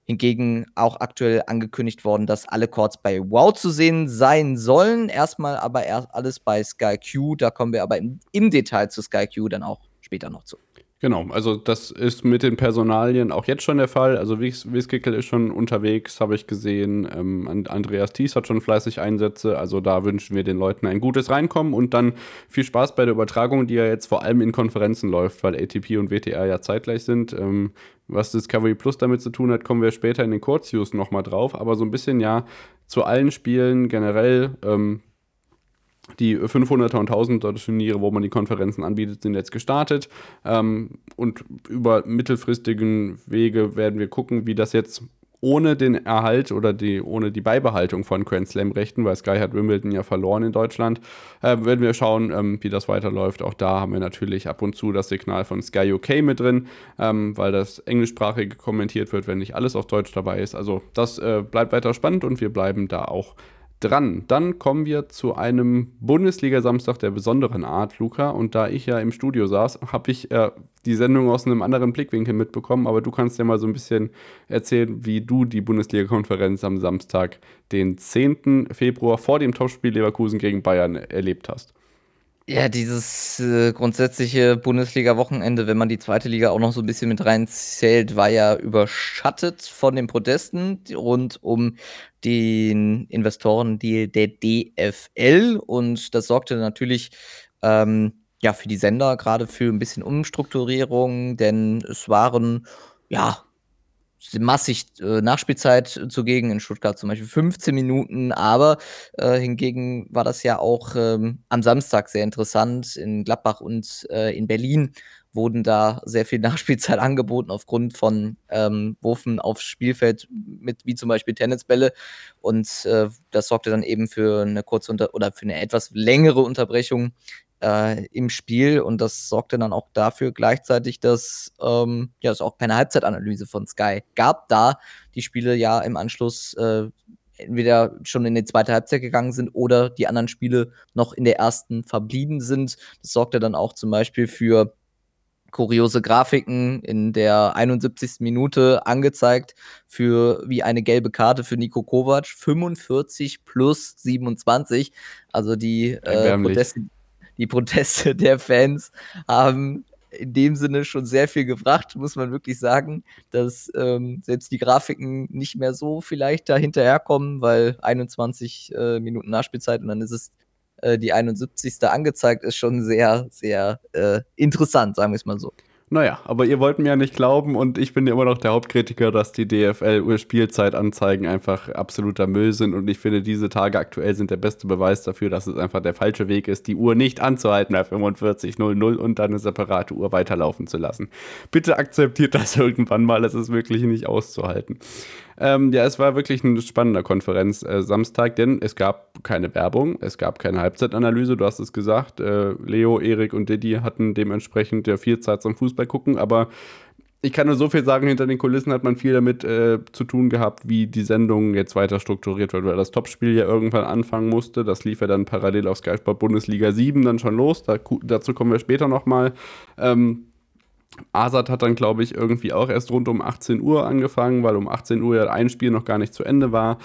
Hingegen auch aktuell angekündigt worden, dass alle Chords bei Wow zu sehen sein sollen. Erstmal aber erst alles bei Sky Q. Da kommen wir aber im, im Detail zu Sky Q dann auch später noch zu. Genau, also das ist mit den Personalien auch jetzt schon der Fall. Also Wieskickel ist schon unterwegs, habe ich gesehen. Ähm, Andreas Thies hat schon fleißig Einsätze. Also da wünschen wir den Leuten ein gutes Reinkommen und dann viel Spaß bei der Übertragung, die ja jetzt vor allem in Konferenzen läuft, weil ATP und WTA ja zeitgleich sind. Ähm, was Discovery Plus damit zu tun hat, kommen wir später in den Kurznews nochmal drauf. Aber so ein bisschen ja zu allen Spielen generell. Ähm, die 500er und 1000er Turniere, wo man die Konferenzen anbietet, sind jetzt gestartet. Ähm, und über mittelfristigen Wege werden wir gucken, wie das jetzt ohne den Erhalt oder die, ohne die Beibehaltung von Grand Slam-Rechten, weil Sky hat Wimbledon ja verloren in Deutschland, äh, werden wir schauen, ähm, wie das weiterläuft. Auch da haben wir natürlich ab und zu das Signal von Sky UK mit drin, ähm, weil das englischsprachige kommentiert wird, wenn nicht alles auf Deutsch dabei ist. Also das äh, bleibt weiter spannend und wir bleiben da auch dran. Dann kommen wir zu einem Bundesliga-Samstag der besonderen Art, Luca. Und da ich ja im Studio saß, habe ich äh, die Sendung aus einem anderen Blickwinkel mitbekommen. Aber du kannst ja mal so ein bisschen erzählen, wie du die Bundesliga-Konferenz am Samstag, den 10. Februar vor dem Topspiel Leverkusen gegen Bayern erlebt hast. Ja, dieses äh, grundsätzliche Bundesliga-Wochenende, wenn man die zweite Liga auch noch so ein bisschen mit reinzählt, war ja überschattet von den Protesten rund um den Investorendeal der DFL. Und das sorgte natürlich ähm, ja für die Sender gerade für ein bisschen Umstrukturierung, denn es waren ja massig äh, Nachspielzeit zugegen, in Stuttgart zum Beispiel 15 Minuten, aber äh, hingegen war das ja auch ähm, am Samstag sehr interessant. In Gladbach und äh, in Berlin wurden da sehr viel Nachspielzeit angeboten aufgrund von ähm, Wurfen aufs Spielfeld mit wie zum Beispiel Tennisbälle und äh, das sorgte dann eben für eine kurze Unter oder für eine etwas längere Unterbrechung äh, im Spiel und das sorgte dann auch dafür gleichzeitig, dass ähm, ja, es auch keine Halbzeitanalyse von Sky gab, da die Spiele ja im Anschluss äh, entweder schon in die zweite Halbzeit gegangen sind oder die anderen Spiele noch in der ersten verblieben sind. Das sorgte dann auch zum Beispiel für kuriose Grafiken in der 71. Minute angezeigt für wie eine gelbe Karte für Nico Kovac. 45 plus 27. Also die, äh, Proteste, die Proteste der Fans haben in dem Sinne schon sehr viel gebracht, muss man wirklich sagen, dass ähm, selbst die Grafiken nicht mehr so vielleicht da hinterherkommen, weil 21 äh, Minuten Nachspielzeit und dann ist es äh, die 71. angezeigt, ist schon sehr, sehr äh, interessant, sagen wir es mal so. Naja, aber ihr wollt mir ja nicht glauben und ich bin ja immer noch der Hauptkritiker, dass die DFL-Spielzeitanzeigen einfach absoluter Müll sind und ich finde, diese Tage aktuell sind der beste Beweis dafür, dass es einfach der falsche Weg ist, die Uhr nicht anzuhalten bei 45.00 und dann eine separate Uhr weiterlaufen zu lassen. Bitte akzeptiert das irgendwann mal, es ist wirklich nicht auszuhalten. Ähm, ja, es war wirklich ein spannender Konferenz äh, Samstag, denn es gab keine Werbung, es gab keine Halbzeitanalyse, du hast es gesagt. Äh, Leo, Erik und Didi hatten dementsprechend ja viel Zeit zum Fußball gucken, aber ich kann nur so viel sagen, hinter den Kulissen hat man viel damit äh, zu tun gehabt, wie die Sendung jetzt weiter strukturiert wird, weil das Topspiel ja irgendwann anfangen musste. Das lief ja dann parallel auf Sky Sport Bundesliga 7 dann schon los. Da, dazu kommen wir später nochmal. Ähm, Asad hat dann, glaube ich, irgendwie auch erst rund um 18 Uhr angefangen, weil um 18 Uhr ja ein Spiel noch gar nicht zu Ende war.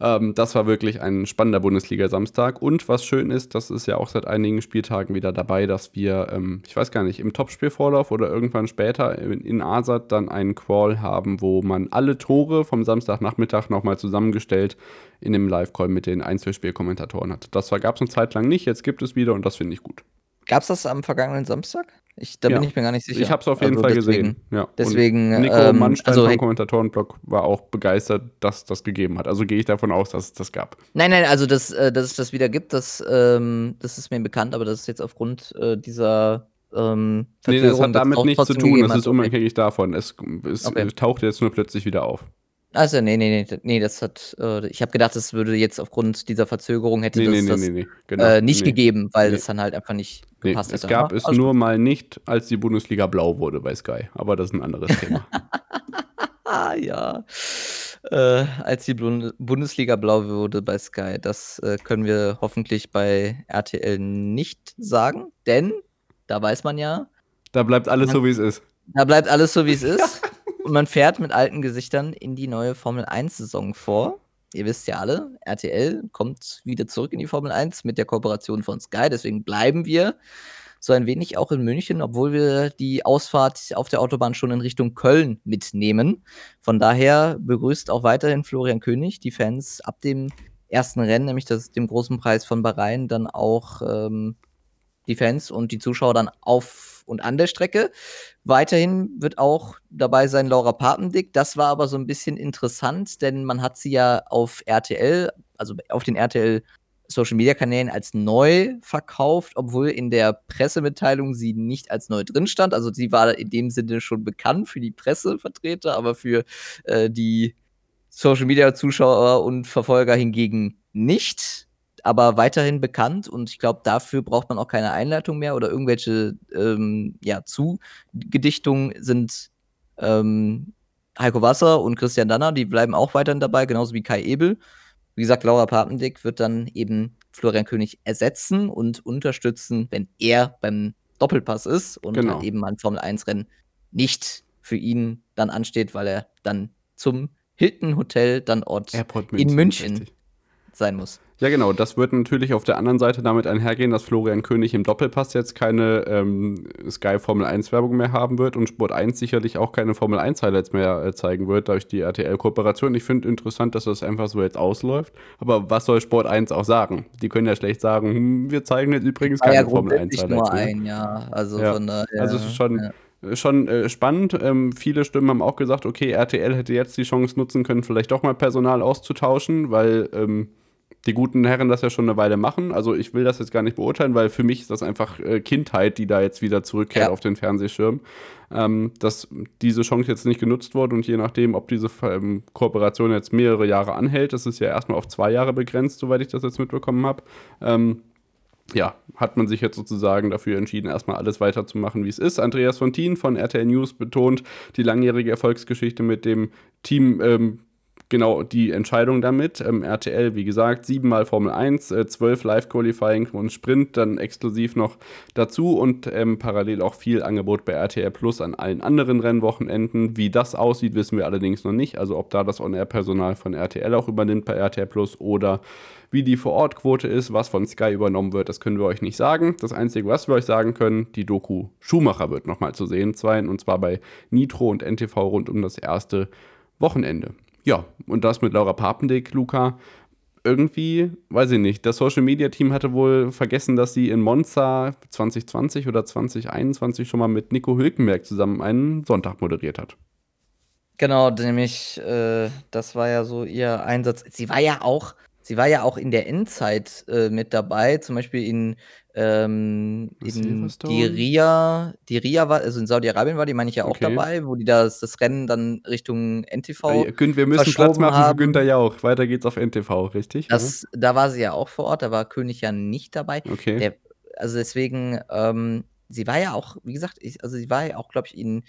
Ähm, das war wirklich ein spannender Bundesliga-Samstag. Und was schön ist, das ist ja auch seit einigen Spieltagen wieder dabei, dass wir, ähm, ich weiß gar nicht, im Topspielvorlauf oder irgendwann später in, in Asad dann einen Call haben, wo man alle Tore vom Samstagnachmittag nochmal zusammengestellt in dem Live-Call mit den Einzelspielkommentatoren hat. Das gab es eine Zeit lang nicht, jetzt gibt es wieder und das finde ich gut. Gab es das am vergangenen Samstag? Ich, da ja. bin ich mir gar nicht sicher. Ich habe es auf jeden also Fall deswegen, gesehen. Ja. Deswegen, und Nico ähm, Mannstein also, vom Kommentatorenblog war auch begeistert, dass das gegeben hat. Also gehe ich davon aus, dass es das gab. Nein, nein, also dass, äh, dass es das wieder gibt, das, ähm, das ist mir bekannt, aber das ist jetzt aufgrund äh, dieser ähm, Nee, das hat damit nichts zu tun, das ist unabhängig davon. Es, es okay. taucht jetzt nur plötzlich wieder auf. Also, nee, nee, nee, nee, das hat, äh, ich habe gedacht, das würde jetzt aufgrund dieser Verzögerung hätte nee, das, nee, das nee, genau. äh, nicht gegeben, weil das dann halt einfach nicht gepasst hätte. Es gab es also, nur mal nicht, als die Bundesliga blau wurde bei Sky, aber das ist ein anderes Thema. ja, äh, als die Bundesliga blau wurde bei Sky, das äh, können wir hoffentlich bei RTL nicht sagen, denn da weiß man ja. Da bleibt alles man, so, wie es ist. Da bleibt alles so, wie es ist. Und man fährt mit alten Gesichtern in die neue Formel 1-Saison vor. Ihr wisst ja alle, RTL kommt wieder zurück in die Formel 1 mit der Kooperation von Sky. Deswegen bleiben wir so ein wenig auch in München, obwohl wir die Ausfahrt auf der Autobahn schon in Richtung Köln mitnehmen. Von daher begrüßt auch weiterhin Florian König die Fans ab dem ersten Rennen, nämlich das, dem großen Preis von Bahrain, dann auch ähm, die Fans und die Zuschauer dann auf und an der Strecke. Weiterhin wird auch dabei sein Laura Papendick. Das war aber so ein bisschen interessant, denn man hat sie ja auf RTL, also auf den RTL Social Media Kanälen als neu verkauft, obwohl in der Pressemitteilung sie nicht als neu drin stand. Also sie war in dem Sinne schon bekannt für die Pressevertreter, aber für äh, die Social Media Zuschauer und Verfolger hingegen nicht aber weiterhin bekannt und ich glaube, dafür braucht man auch keine Einleitung mehr oder irgendwelche ähm, ja, Zugedichtungen sind ähm, Heiko Wasser und Christian Danner, die bleiben auch weiterhin dabei, genauso wie Kai Ebel. Wie gesagt, Laura Papendick wird dann eben Florian König ersetzen und unterstützen, wenn er beim Doppelpass ist und genau. halt eben ein Formel-1-Rennen nicht für ihn dann ansteht, weil er dann zum Hilton Hotel dann Ort München, in München richtig. Sein muss. Ja, genau. Das wird natürlich auf der anderen Seite damit einhergehen, dass Florian König im Doppelpass jetzt keine ähm, Sky Formel 1 Werbung mehr haben wird und Sport 1 sicherlich auch keine Formel 1 Highlights mehr äh, zeigen wird durch die RTL-Kooperation. Ich finde interessant, dass das einfach so jetzt ausläuft. Aber was soll Sport 1 auch sagen? Die können ja schlecht sagen, hm, wir zeigen jetzt übrigens keine ja, Formel 1 Highlights. nur ein, ja. Also ja. von daher. Also es ist schon. Ja schon äh, spannend. Ähm, viele Stimmen haben auch gesagt, okay, RTL hätte jetzt die Chance nutzen können, vielleicht doch mal Personal auszutauschen, weil ähm, die guten Herren das ja schon eine Weile machen. Also ich will das jetzt gar nicht beurteilen, weil für mich ist das einfach äh, Kindheit, die da jetzt wieder zurückkehrt ja. auf den Fernsehschirm. Ähm, dass diese Chance jetzt nicht genutzt wurde und je nachdem, ob diese ähm, Kooperation jetzt mehrere Jahre anhält, das ist ja erstmal auf zwei Jahre begrenzt, soweit ich das jetzt mitbekommen habe. Ähm, ja, hat man sich jetzt sozusagen dafür entschieden, erstmal alles weiterzumachen, wie es ist. Andreas Fontin von RTL News betont die langjährige Erfolgsgeschichte mit dem Team ähm, genau die Entscheidung damit. Ähm, RTL, wie gesagt, siebenmal Formel 1, äh, zwölf Live-Qualifying und Sprint dann exklusiv noch dazu und ähm, parallel auch viel Angebot bei RTL Plus an allen anderen Rennwochenenden. Wie das aussieht, wissen wir allerdings noch nicht. Also ob da das On-Air-Personal von RTL auch übernimmt bei RTL Plus oder wie die Vorortquote ist, was von Sky übernommen wird, das können wir euch nicht sagen. Das Einzige, was wir euch sagen können, die Doku Schumacher wird nochmal zu sehen sein und zwar bei Nitro und NTV rund um das erste Wochenende. Ja, und das mit Laura Papendick, Luca. Irgendwie, weiß ich nicht, das Social Media Team hatte wohl vergessen, dass sie in Monza 2020 oder 2021 schon mal mit Nico Hülkenberg zusammen einen Sonntag moderiert hat. Genau, nämlich, äh, das war ja so ihr Einsatz. Sie war ja auch sie war ja auch in der Endzeit äh, mit dabei, zum Beispiel in ähm, in Diriyah Diriyah war also in Saudi-Arabien war die, meine ich ja auch Okay. dabei, wo die das das Rennen dann Richtung NTV Äh, Gün, wir müssen Platz machen für haben. Günther Jauch. Weiter geht's auf NTV, richtig? Das da war sie ja auch vor Ort, da war König ja nicht dabei. Ja. Okay. Der also deswegen, ähm, sie war ja auch, wie gesagt, ich also sie war ja auch, glaube ich, in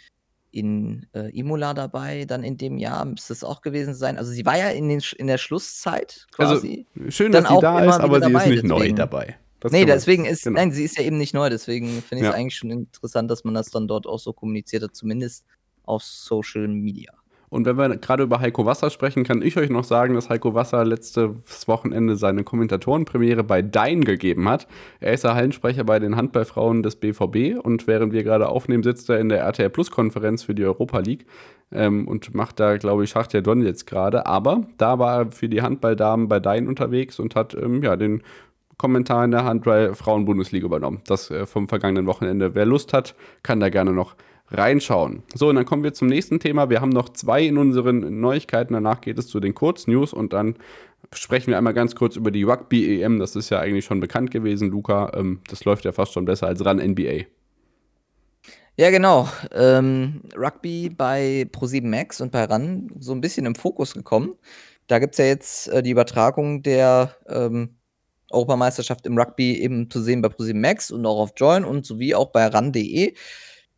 in, äh, Imola dabei dann in dem Jahr, müsste es auch gewesen sein. Also sie war ja in den in der Schlusszeit Also quasi schön, dann dass sie da ist, aber sie ist dabei, nicht neu deswegen. dabei. Das Ne, man- deswegen ist genau. nein, sie ist ja eben nicht neu, deswegen finde ich's Ja. eigentlich schon interessant, dass man das dann dort auch so kommuniziert hat, zumindest auf Social Media. Und wenn wir gerade über Heiko Wasser sprechen, kann ich euch noch sagen, dass Heiko Wasser letztes Wochenende seine Kommentatorenpremiere bei Dein gegeben hat. Er ist der Hallensprecher bei den Handballfrauen des BVB und während wir gerade aufnehmen, sitzt er in der RTL Plus Konferenz für die Europa League ähm, und macht da, glaube ich, Schacht der Don jetzt gerade. Aber da war er für die Handballdamen bei Dein unterwegs und hat ähm, ja den Kommentar in der Handball-Frauen-Bundesliga übernommen. Das äh, vom vergangenen Wochenende. Wer Lust hat, kann da gerne noch reinschauen. So, und dann kommen wir zum nächsten Thema. Wir haben noch zwei in unseren Neuigkeiten. Danach geht es zu den Kurznews und dann sprechen wir einmal ganz kurz über die Rugby-EM. Das ist ja eigentlich schon bekannt gewesen, Luca. Ähm, das läuft ja fast schon besser als RAN NBA. Ja, genau. Ähm, Rugby bei ProSieben Max und bei RAN so ein bisschen im Fokus gekommen. Da gibt's ja jetzt, äh, die Übertragung der, ähm, Europameisterschaft im Rugby eben zu sehen bei ProSieben Max und auch auf Joyn und sowie auch bei RAN.de.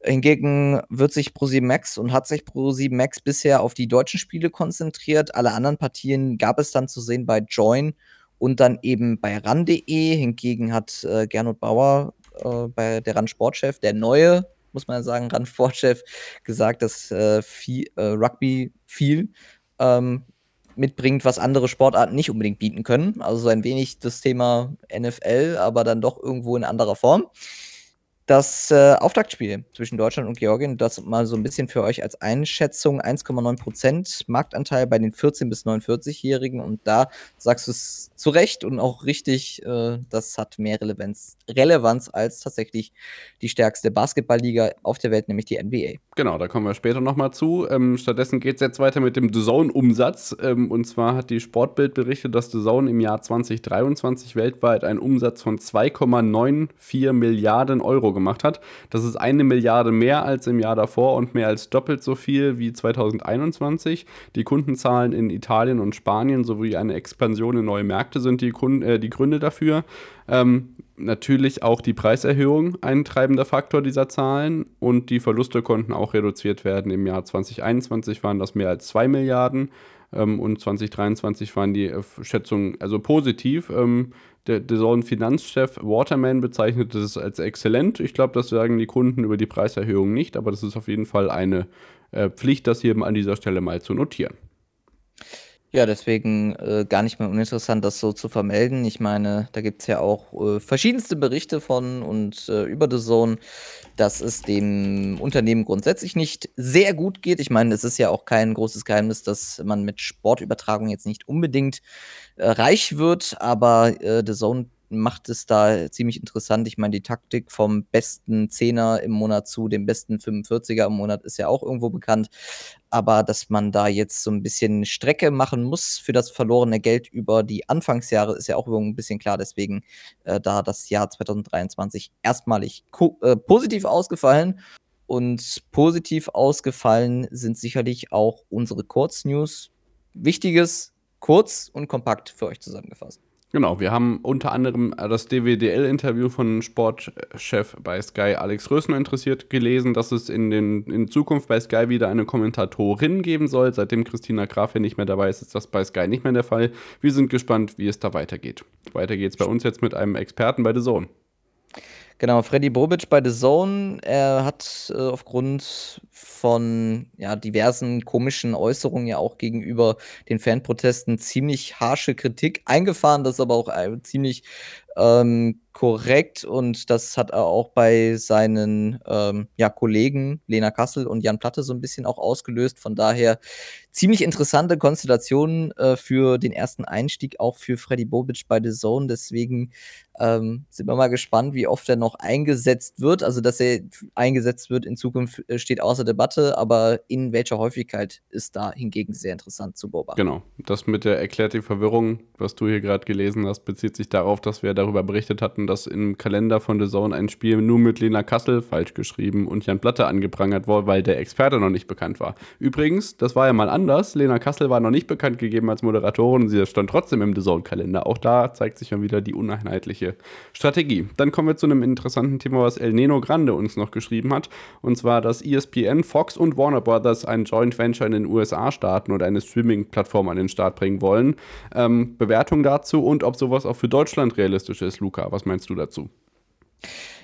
Hingegen wird sich ProSieben Max und hat sich ProSieben Max bisher auf die deutschen Spiele konzentriert. Alle anderen Partien gab es dann zu sehen bei Joyn und dann eben bei RAN.de. Hingegen hat, äh, Gernot Bauer, äh, bei der RAN Sportchef, der neue, muss man sagen, RAN Sportchef, gesagt, dass, äh, vie äh, Rugby viel, ähm, mitbringt, was andere Sportarten nicht unbedingt bieten können. Also so ein wenig das Thema NFL, aber dann doch irgendwo in anderer Form. Das, äh, Auftaktspiel zwischen Deutschland und Georgien, das mal so ein bisschen für euch als Einschätzung, 1,9% Marktanteil bei den 14 bis 49-Jährigen und da sagst du's zu Recht und auch richtig, äh, das hat mehr Relevanz Relevanz als tatsächlich die stärkste Basketballliga auf der Welt, nämlich die NBA. Genau, da kommen wir später nochmal zu. Ähm, stattdessen geht es jetzt weiter mit dem DAZN-Umsatz. Ähm, und zwar hat die Sportbild berichtet, dass DAZN im Jahr 2023 weltweit einen Umsatz von 2,94 Milliarden Euro gemacht hat. Das ist eine Milliarde mehr als im Jahr davor und mehr als doppelt so viel wie 2021. Die Kundenzahlen in Italien und Spanien sowie eine Expansion in neue Märkte sind die, Kunden, äh, die Gründe dafür. Ähm, natürlich auch die Preiserhöhung ein treibender Faktor dieser Zahlen und die Verluste konnten auch reduziert werden. Im Jahr 2021 waren das mehr als 2 Milliarden ähm, und 2023 waren die äh, Schätzungen also positiv. Ähm, der, der Finanzchef Waterman bezeichnet es als exzellent. Ich glaube, das sagen die Kunden über die Preiserhöhung nicht, aber das ist auf jeden Fall eine äh, Pflicht, das hier an dieser Stelle mal zu notieren. Ja, deswegen, äh, gar nicht mehr uninteressant, das so zu vermelden. Ich meine, da gibt's ja auch, äh, verschiedenste Berichte von und, äh, über DAZN, dass es dem Unternehmen grundsätzlich nicht sehr gut geht. Ich meine, es ist ja auch kein großes Geheimnis, dass man mit Sportübertragung jetzt nicht unbedingt, äh, reich wird, aber, äh, DAZN macht es da ziemlich interessant. Ich meine, die Taktik vom besten Zehner im Monat zu dem besten 45er im Monat ist ja auch irgendwo bekannt. Aber dass man da jetzt so ein bisschen Strecke machen muss für das verlorene Geld über die Anfangsjahre, ist ja auch irgendwo 'n bisschen klar. Deswegen, äh, da das Jahr 2023 erstmalig äh, positiv ausgefallen. Und positiv ausgefallen sind sicherlich auch unsere Kurznews. Wichtiges, kurz und kompakt für euch zusammengefasst. Genau, wir haben unter anderem das DWDL-Interview von Sportchef bei Sky Alex Rösner interessiert gelesen, dass es in, den, in Zukunft bei Sky wieder eine Kommentatorin geben soll. Seitdem Christina Graf ja nicht mehr dabei ist, ist das bei Sky nicht mehr der Fall. Wir sind gespannt, wie es da weitergeht. Weiter geht's bei uns jetzt mit einem Experten bei The Zone. Genau, Freddy Bobic bei The Zone. Er hat äh, aufgrund von ja, diversen komischen Äußerungen ja auch gegenüber den Fanprotesten ziemlich harsche Kritik eingefahren, das aber auch äh, ziemlich ähm, korrekt und das hat er auch bei seinen ähm, ja, Kollegen Lena Kassel und Jan Platte so ein bisschen auch ausgelöst. Von daher ziemlich interessante Konstellationen äh, für den ersten Einstieg, auch für Freddy Bobic bei The Zone. Deswegen ähm, sind wir mal gespannt, wie oft er noch eingesetzt wird. Also, dass er eingesetzt wird in Zukunft äh, steht außer Debatte, aber in welcher Häufigkeit ist da hingegen sehr interessant zu beobachten. Genau, das mit der erklärten Verwirrung, was du hier gerade gelesen hast, bezieht sich darauf, dass wir darüber berichtet hatten, dass im Kalender von The Zone ein Spiel nur mit Lena Kassel falsch geschrieben und Jan Platte angeprangert wurde, weil der Experte noch nicht bekannt war. Übrigens, das war ja mal anders. Lena Kassel war noch nicht bekannt gegeben als Moderatorin, sie stand trotzdem im The Zone-Kalender. Auch da zeigt sich dann wieder die uneinheitliche Strategie. Dann kommen wir zu einem interessanten Thema, was El Neno Grande uns noch geschrieben hat. Und zwar, dass ESPN, Fox und Warner Brothers ein Joint Venture in den USA starten und eine Streaming-Plattform an den Start bringen wollen. Ähm, Bewertung dazu und ob sowas auch für Deutschland realistisch ist, Luca. Was meinst du dazu?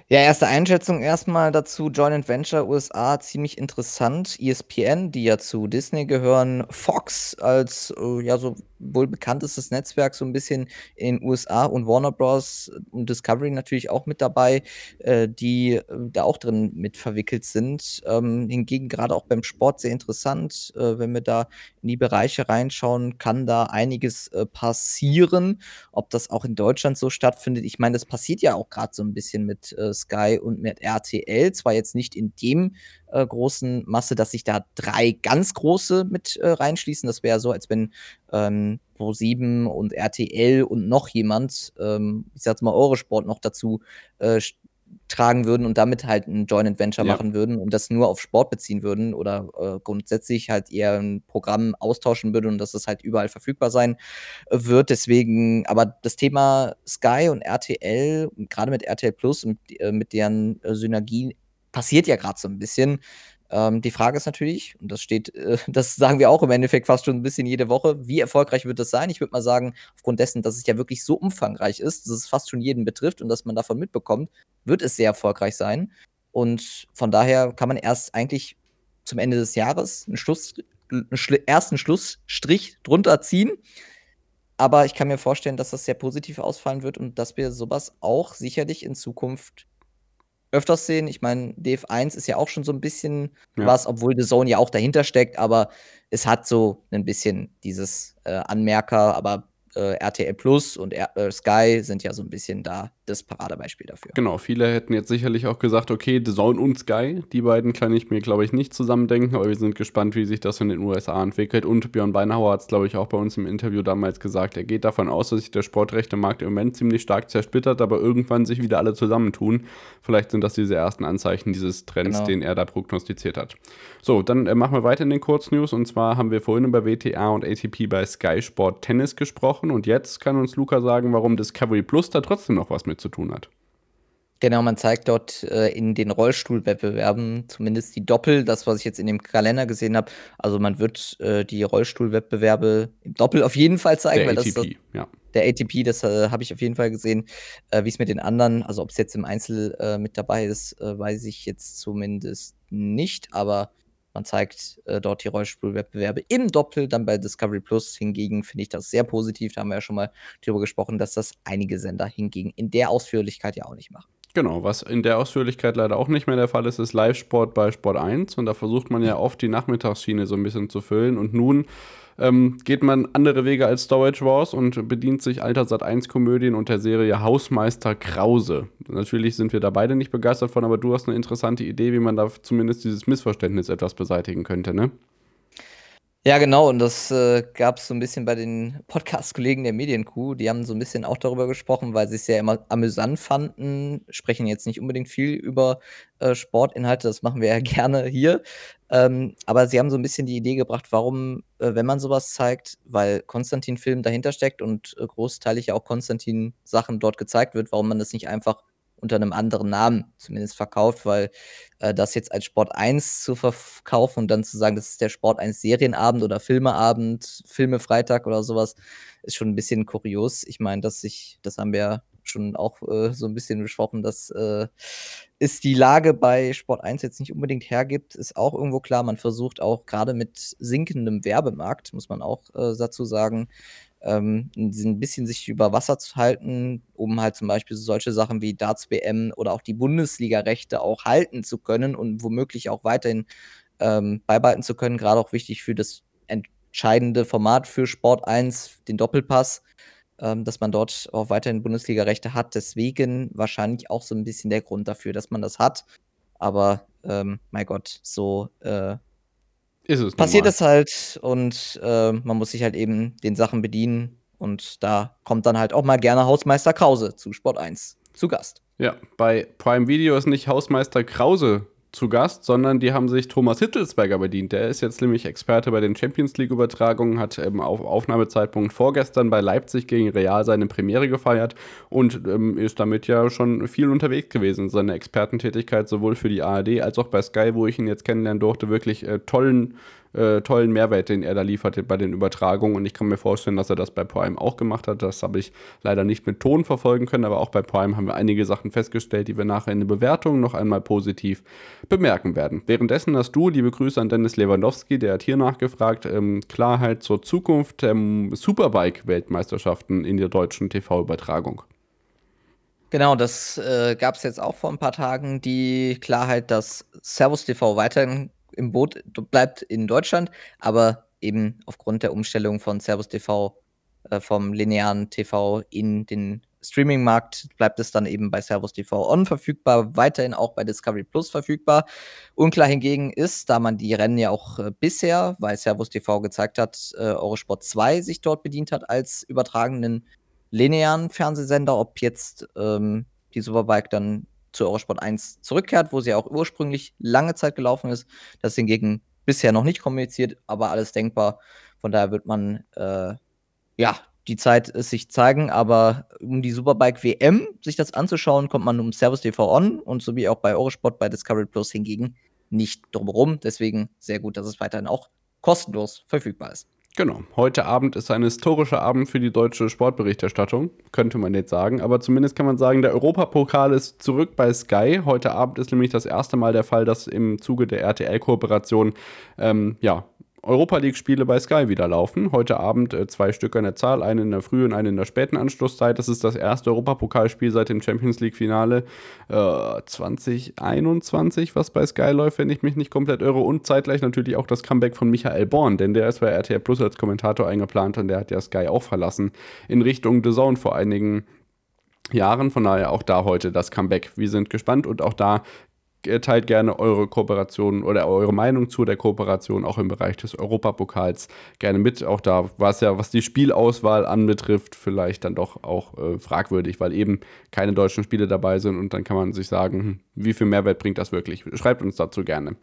Ja, erste Einschätzung erstmal dazu. Joint Venture USA ziemlich interessant. ESPN, die ja zu Disney gehören, Fox als äh, ja so wohl bekanntestes Netzwerk so ein bisschen in den USA und Warner Bros. und Discovery natürlich auch mit dabei, äh, die äh, da auch drin mit verwickelt sind. Ähm, hingegen gerade auch beim Sport sehr interessant, äh, wenn wir da in die Bereiche reinschauen, kann da einiges äh, passieren. Ob das auch in Deutschland so stattfindet, ich meine, das passiert ja auch gerade so ein bisschen mit äh, Sky und mit RTL. Zwar jetzt nicht in dem äh, großen Masse, dass sich da drei ganz große mit äh, reinschließen. Das wäre so, als wenn ähm, Pro7 und RTL und noch jemand, ähm, ich sag's mal, Eurosport noch dazu äh, tragen würden und damit halt ein Joint Venture ja. machen würden und das nur auf Sport beziehen würden oder äh, grundsätzlich halt eher ein Programm austauschen würden und dass es halt überall verfügbar sein wird. Deswegen, aber das Thema Sky und RTL, gerade mit RTL Plus und äh, mit deren äh, Synergien, passiert ja gerade so ein bisschen. Ähm, die Frage ist natürlich, und das steht, äh, das sagen wir auch im Endeffekt fast schon ein bisschen jede Woche, wie erfolgreich wird das sein? Ich würde mal sagen, aufgrund dessen, dass es ja wirklich so umfangreich ist, dass es fast schon jeden betrifft und dass man davon mitbekommt, wird es sehr erfolgreich sein. Und von daher kann man erst eigentlich zum Ende des Jahres einen, Schluss, einen ersten Schlussstrich drunter ziehen. Aber ich kann mir vorstellen, dass das sehr positiv ausfallen wird und dass wir sowas auch sicherlich in Zukunft öfters sehen. Ich meine, DF1 ist ja auch schon so ein bisschen ja. was, obwohl The Zone ja auch dahinter steckt, aber es hat so ein bisschen dieses äh, Anmerker, aber äh, RTL Plus und R äh, Sky sind ja so ein bisschen da das Paradebeispiel dafür. Genau, viele hätten jetzt sicherlich auch gesagt, okay, The Zone und Sky, die beiden kann ich mir, glaube ich, nicht zusammendenken, aber wir sind gespannt, wie sich das in den USA entwickelt. Und Björn Beinauer hat es, glaube ich, auch bei uns im Interview damals gesagt, er geht davon aus, dass sich der Sportrechte-Markt im Moment ziemlich stark zersplittert, aber irgendwann sich wieder alle zusammentun. Vielleicht sind das diese ersten Anzeichen dieses Trends, genau. den er da prognostiziert hat. So, dann äh, machen wir weiter in den Kurznews und zwar haben wir vorhin über WTA und ATP bei Sky Sport Tennis gesprochen und jetzt kann uns Luca sagen, warum Discovery Plus da trotzdem noch was mit zu tun hat. Genau, man zeigt dort äh, in den Rollstuhlwettbewerben zumindest die Doppel, das, was ich jetzt in dem Kalender gesehen habe. Also man wird äh, die Rollstuhlwettbewerbe im Doppel auf jeden Fall zeigen. Der weil ATP, das, ja. Der ATP, das äh, habe ich auf jeden Fall gesehen. Äh, Wie es mit den anderen, also ob es jetzt im Einzel äh, mit dabei ist, äh, weiß ich jetzt zumindest nicht. Aber man zeigt äh, dort die Rollstuhlwettbewerbe im Doppel, dann bei Discovery Plus. Hingegen finde ich das sehr positiv. Da haben wir ja schon mal drüber gesprochen, dass das einige Sender hingegen in der Ausführlichkeit ja auch nicht machen. Genau, was in der Ausführlichkeit leider auch nicht mehr der Fall ist, ist Live-Sport bei Sport 1. Und da versucht man ja oft die Nachmittagsschiene so ein bisschen zu füllen. Und nun ähm, geht man andere Wege als Storage Wars und bedient sich alter Sat1-Komödien und der Serie Hausmeister Krause. Natürlich sind wir da beide nicht begeistert von, aber du hast eine interessante Idee, wie man da zumindest dieses Missverständnis etwas beseitigen könnte, ne? Ja, genau, und das, äh, gab's so 'n bisschen bei den Podcast-Kollegen der Medienkuh. Die haben so 'n bisschen auch darüber gesprochen, weil sie's ja immer amüsant fanden, sprechen jetzt nicht unbedingt viel über, äh, Sportinhalte, das machen wir ja gerne hier. Ähm, aber sie haben so 'n bisschen die Idee gebracht, warum, äh, wenn man so was zeigt weil Constantin-Film dahinter steckt und, äh, großteilig ja auch Constantin-Sachen dort gezeigt wird, warum man das nicht einfach unter 'nem anderen Namen zumindest verkauft, weil, äh, das jetzt als Sport 1 zu verkaufen und dann zu sagen, das ist der Sport 1 Serienabend oder Filmeabend, Filmefreitag oder so was, ist schon 'n bisschen kurios. Ich meine, dass sich das haben wir ja schon auch, äh, so 'n bisschen besprochen, dass, äh, es die Lage bei Sport 1 jetzt nicht unbedingt hergibt, ist auch irgendwo klar. Man versucht auch grade mit sinkendem Werbemarkt, muss man auch, äh, dazu sagen, ähm, 'n bisschen sich über Wasser zu halten, um halt zum Beispiel solche Sachen wie Darts-WM oder auch die Bundesliga-Rechte auch halten zu können und womöglich auch weiterhin, ähm, beibehalten zu können. Grade auch wichtig für das entscheidende Format für Sport 1, den Doppelpass, ähm, dass man dort auch weiterhin Bundesliga-Rechte hat. Deswegen wahrscheinlich auch so 'n bisschen der Grund dafür, dass man das hat. Aber, ähm, mein Gott, so, äh Ist es passiert es halt und, äh, man muss sich halt eben den Sachen bedienen und da kommt dann halt auch mal gerne Hausmeister Krause zu Sport 1 zu Gast. Ja, bei Prime Video ist nicht Hausmeister Krause zu Gast, sondern die haben sich Thomas Hitzelsberger bedient. Der ist jetzt nämlich Experte bei den Champions-League-Übertragungen, hat, ähm, auf Aufnahmezeitpunkt vorgestern bei Leipzig gegen Real seine Premiere gefeiert und, ähm, ist damit ja schon viel unterwegs gewesen. Seine Expertentätigkeit sowohl für die ARD als auch bei Sky, wo ich ihn jetzt kennenlernen durfte, wirklich, äh, tollen äh, tollen Mehrwert, den er da lieferte bei den Übertragungen. Und ich kann mir vorstellen, dass er das bei Prime auch gemacht hat. Das habe ich leider nicht mit Ton verfolgen können, aber auch bei Prime haben wir einige Sachen festgestellt, die wir nachher in den Bewertungen noch einmal positiv bemerken werden. Währenddessen hast du, liebe Grüße an Dennis Lewandowski, der hat hier nachgefragt, ähm, Klarheit zur Zukunft der ähm, Superbike-Weltmeisterschaften in der deutschen TV-Übertragung. Genau, das, äh, gab's jetzt auch vor 'n paar Tagen, die Klarheit, dass Servus TV weiterhin im Boot bleibt in Deutschland, aber eben aufgrund der Umstellung von Servus TV, äh, vom linearen TV in den Streaming-Markt bleibt es dann eben bei Servus TV On verfügbar, weiterhin auch bei Discovery+ verfügbar. Unklar hingegen ist, da man die Rennen ja auch, äh, bisher, weil Servus TV gezeigt hat, äh, Eurosport 2 sich dort bedient hat als übertragenden linearen Fernsehsender, ob jetzt, ähm, die Superbike dann zu Eurosport 1 zurückkehrt, wo sie auch ursprünglich lange Zeit gelaufen ist. Das ist hingegen bisher noch nicht kommuniziert, aber alles denkbar. Von daher wird man, äh, ja, die Zeit es sich zeigen, aber um die Superbike WM sich das anzuschauen, kommt man um Servus TV On und so wie auch bei Eurosport bei Discovery+ hingegen nicht drum rum. Deswegen sehr gut, dass es weiterhin auch kostenlos verfügbar ist. Genau. Heute Abend ist ein historischer Abend für die deutsche Sportberichterstattung, könnte man jetzt sagen. Aber zumindest kann man sagen, der Europapokal ist zurück bei Sky. Heute Abend ist nämlich das erste Mal der Fall, dass im Zuge der RTL-Kooperation, ähm, ja, Europa League-Spiele bei Sky wieder laufen. Heute Abend äh, zwei Stück an der Zahl, eine in der frühen, eine in der späten Anschlusszeit. Das ist das erste Europapokalspiel seit dem Champions League-Finale äh, 2021, was bei Sky läuft, wenn ich mich nicht komplett irre. Und zeitgleich natürlich auch das Comeback von Michael Born, denn der ist bei RTL Plus als Kommentator eingeplant und der hat ja Sky auch verlassen in Richtung The Zone vor einigen Jahren. Von daher auch da heute das Comeback. Wir sind gespannt und auch da teilt gerne eure Kooperation oder eure Meinung zu der Kooperation auch im Bereich des Europapokals gerne mit. Auch da war es ja, was die Spielauswahl anbetrifft, vielleicht dann doch auch äh, fragwürdig, weil eben keine deutschen Spiele dabei sind und dann kann man sich sagen, hm, wie viel Mehrwert bringt das wirklich? Schreibt uns dazu gerne.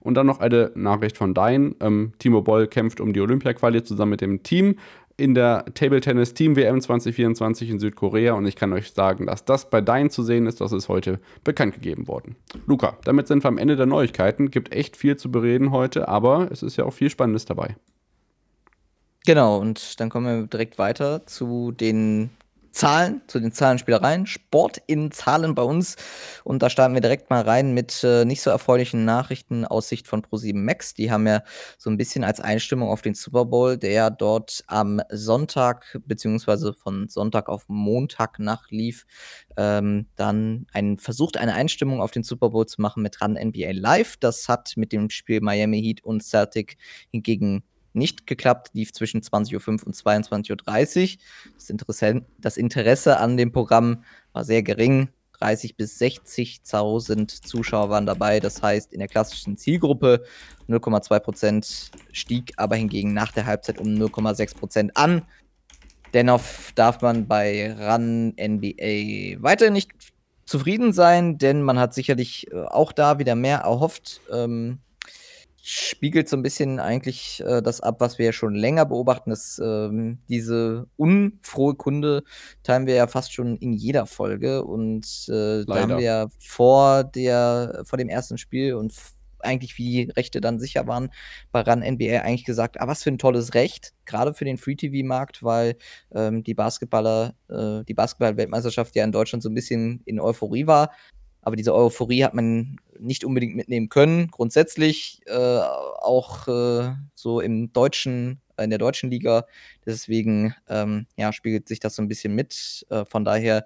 Und dann noch eine Nachricht von Dein. Ähm, Timo Boll kämpft um die Olympia-Quali zusammen mit dem Team in der Table Tennis Team WM 2024 in Südkorea und ich kann euch sagen, dass das bei Dein zu sehen ist, das ist heute bekannt gegeben worden. Luca, damit sind wir am Ende der Neuigkeiten. Gibt echt viel zu bereden heute, aber es ist ja auch viel Spannendes dabei. Genau, und dann kommen wir direkt weiter zu den Zahlen, zu den Zahlenspielereien. Sport in Zahlen bei uns. Und da starten wir direkt mal rein mit, äh, nicht so erfreulichen Nachrichten aus Sicht von ProSieben Max. Die haben ja so 'n bisschen als Einstimmung auf den Super Bowl, der dort am Sonntag beziehungsweise von Sonntag auf Montagnacht lief, ähm, dann einen versucht, eine Einstimmung auf den Super Bowl zu machen mit RAN NBA Live. Das hat mit dem Spiel Miami Heat und Celtic hingegen nicht geklappt, lief zwischen 20:05 und 22:30. Das Interessen das Interesse an dem Programm war sehr gering. 30 bis 60.000 Zuschauer waren dabei. Das heißt, in der klassischen Zielgruppe 0,2% stieg aber hingegen nach der Halbzeit um 0,6% an. Dennoch darf man bei Run NBA weiterhin nicht zufrieden sein, denn man hat sicherlich äh, auch da wieder mehr erhofft. Ähm, spiegelt so ein bisschen eigentlich äh, das ab, was wir ja schon länger beobachten, dass ähm, diese unfrohe Kunde teilen wir ja fast schon in jeder Folge. Und äh, da haben wir ja vor, der, vor dem ersten Spiel und eigentlich wie die Rechte dann sicher waren, bei RAN NBA eigentlich gesagt, ah, was für ein tolles Recht, gerade für den Free-TV-Markt, weil ähm, die Basketballer, äh, die Basketball-Weltmeisterschaft ja in Deutschland so ein bisschen in Euphorie war. Aber diese Euphorie hat man nicht unbedingt mitnehmen können. Grundsätzlich äh, auch äh, so im deutschen, in der deutschen Liga. Deswegen ähm, ja, spiegelt sich das so ein bisschen mit. Äh, von daher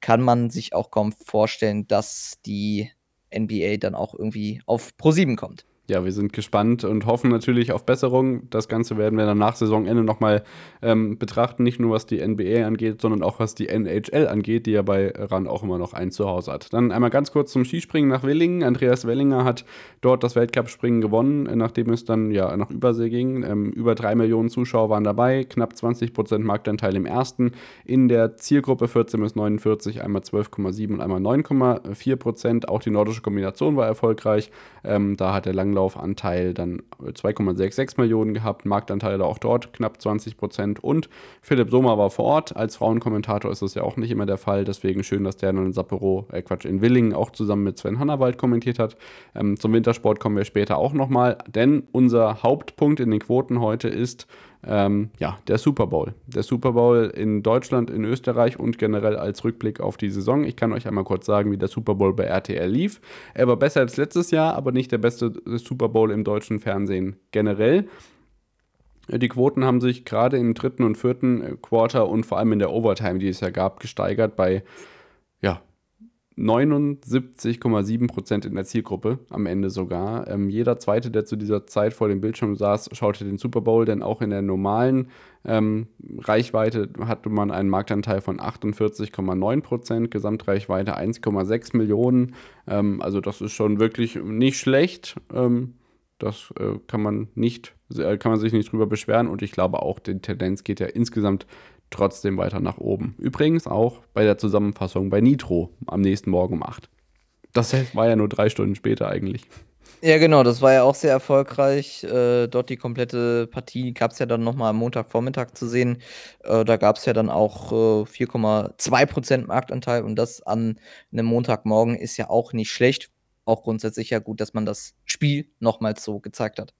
kann man sich auch kaum vorstellen, dass die NBA dann auch irgendwie auf Pro 7 kommt ja, wir sind gespannt und hoffen natürlich auf Besserung. Das Ganze werden wir dann nach Saisonende nochmal ähm, betrachten, nicht nur was die NBA angeht, sondern auch was die NHL angeht, die ja bei RAN auch immer noch ein Zuhause hat. Dann einmal ganz kurz zum Skispringen nach Willingen. Andreas Wellinger hat dort das Weltcup-Springen gewonnen, nachdem es dann ja nach Übersee ging. Ähm, über drei Millionen Zuschauer waren dabei, knapp 20 Prozent Marktanteil im ersten. In der Zielgruppe 14 bis 49 einmal 12,7 und einmal 9,4 Prozent. Auch die nordische Kombination war erfolgreich. Ähm, da hat der Lang Langlaufanteil dann 2,66 Millionen gehabt, Marktanteile auch dort knapp 20 Prozent und Philipp Sommer war vor Ort. Als Frauenkommentator ist das ja auch nicht immer der Fall, deswegen schön, dass der dann in Sapporo, äh Quatsch, in Willingen auch zusammen mit Sven Hannawald kommentiert hat. Ähm, zum Wintersport kommen wir später auch nochmal, denn unser Hauptpunkt in den Quoten heute ist, ähm, ja, der Super Bowl. Der Super Bowl in Deutschland, in Österreich und generell als Rückblick auf die Saison. Ich kann euch einmal kurz sagen, wie der Super Bowl bei RTL lief. Er war besser als letztes Jahr, aber nicht der beste Super Bowl im deutschen Fernsehen generell. Die Quoten haben sich gerade im dritten und vierten Quarter und vor allem in der Overtime, die es ja gab, gesteigert bei ja, 79,7 Prozent in der Zielgruppe, am Ende sogar. Ähm, jeder Zweite, der zu dieser Zeit vor dem Bildschirm saß, schaute den Super Bowl, denn auch in der normalen ähm, Reichweite hatte man einen Marktanteil von 48,9 Prozent, Gesamtreichweite 1,6 Millionen. Ähm, also das ist schon wirklich nicht schlecht. Ähm, das äh, kann man nicht, äh, kann man sich nicht drüber beschweren und ich glaube auch, die Tendenz geht ja insgesamt trotzdem weiter nach oben. Übrigens auch bei der Zusammenfassung bei Nitro am nächsten Morgen um 8. Das war ja nur drei Stunden später eigentlich. Ja, genau, das war ja auch sehr erfolgreich. Äh, dort die komplette Partie gab es ja dann nochmal am Montagvormittag zu sehen. Äh, da gab es ja dann auch äh, 4,2% Marktanteil und das an einem Montagmorgen ist ja auch nicht schlecht. Auch grundsätzlich ja gut, dass man das Spiel nochmals so gezeigt hat.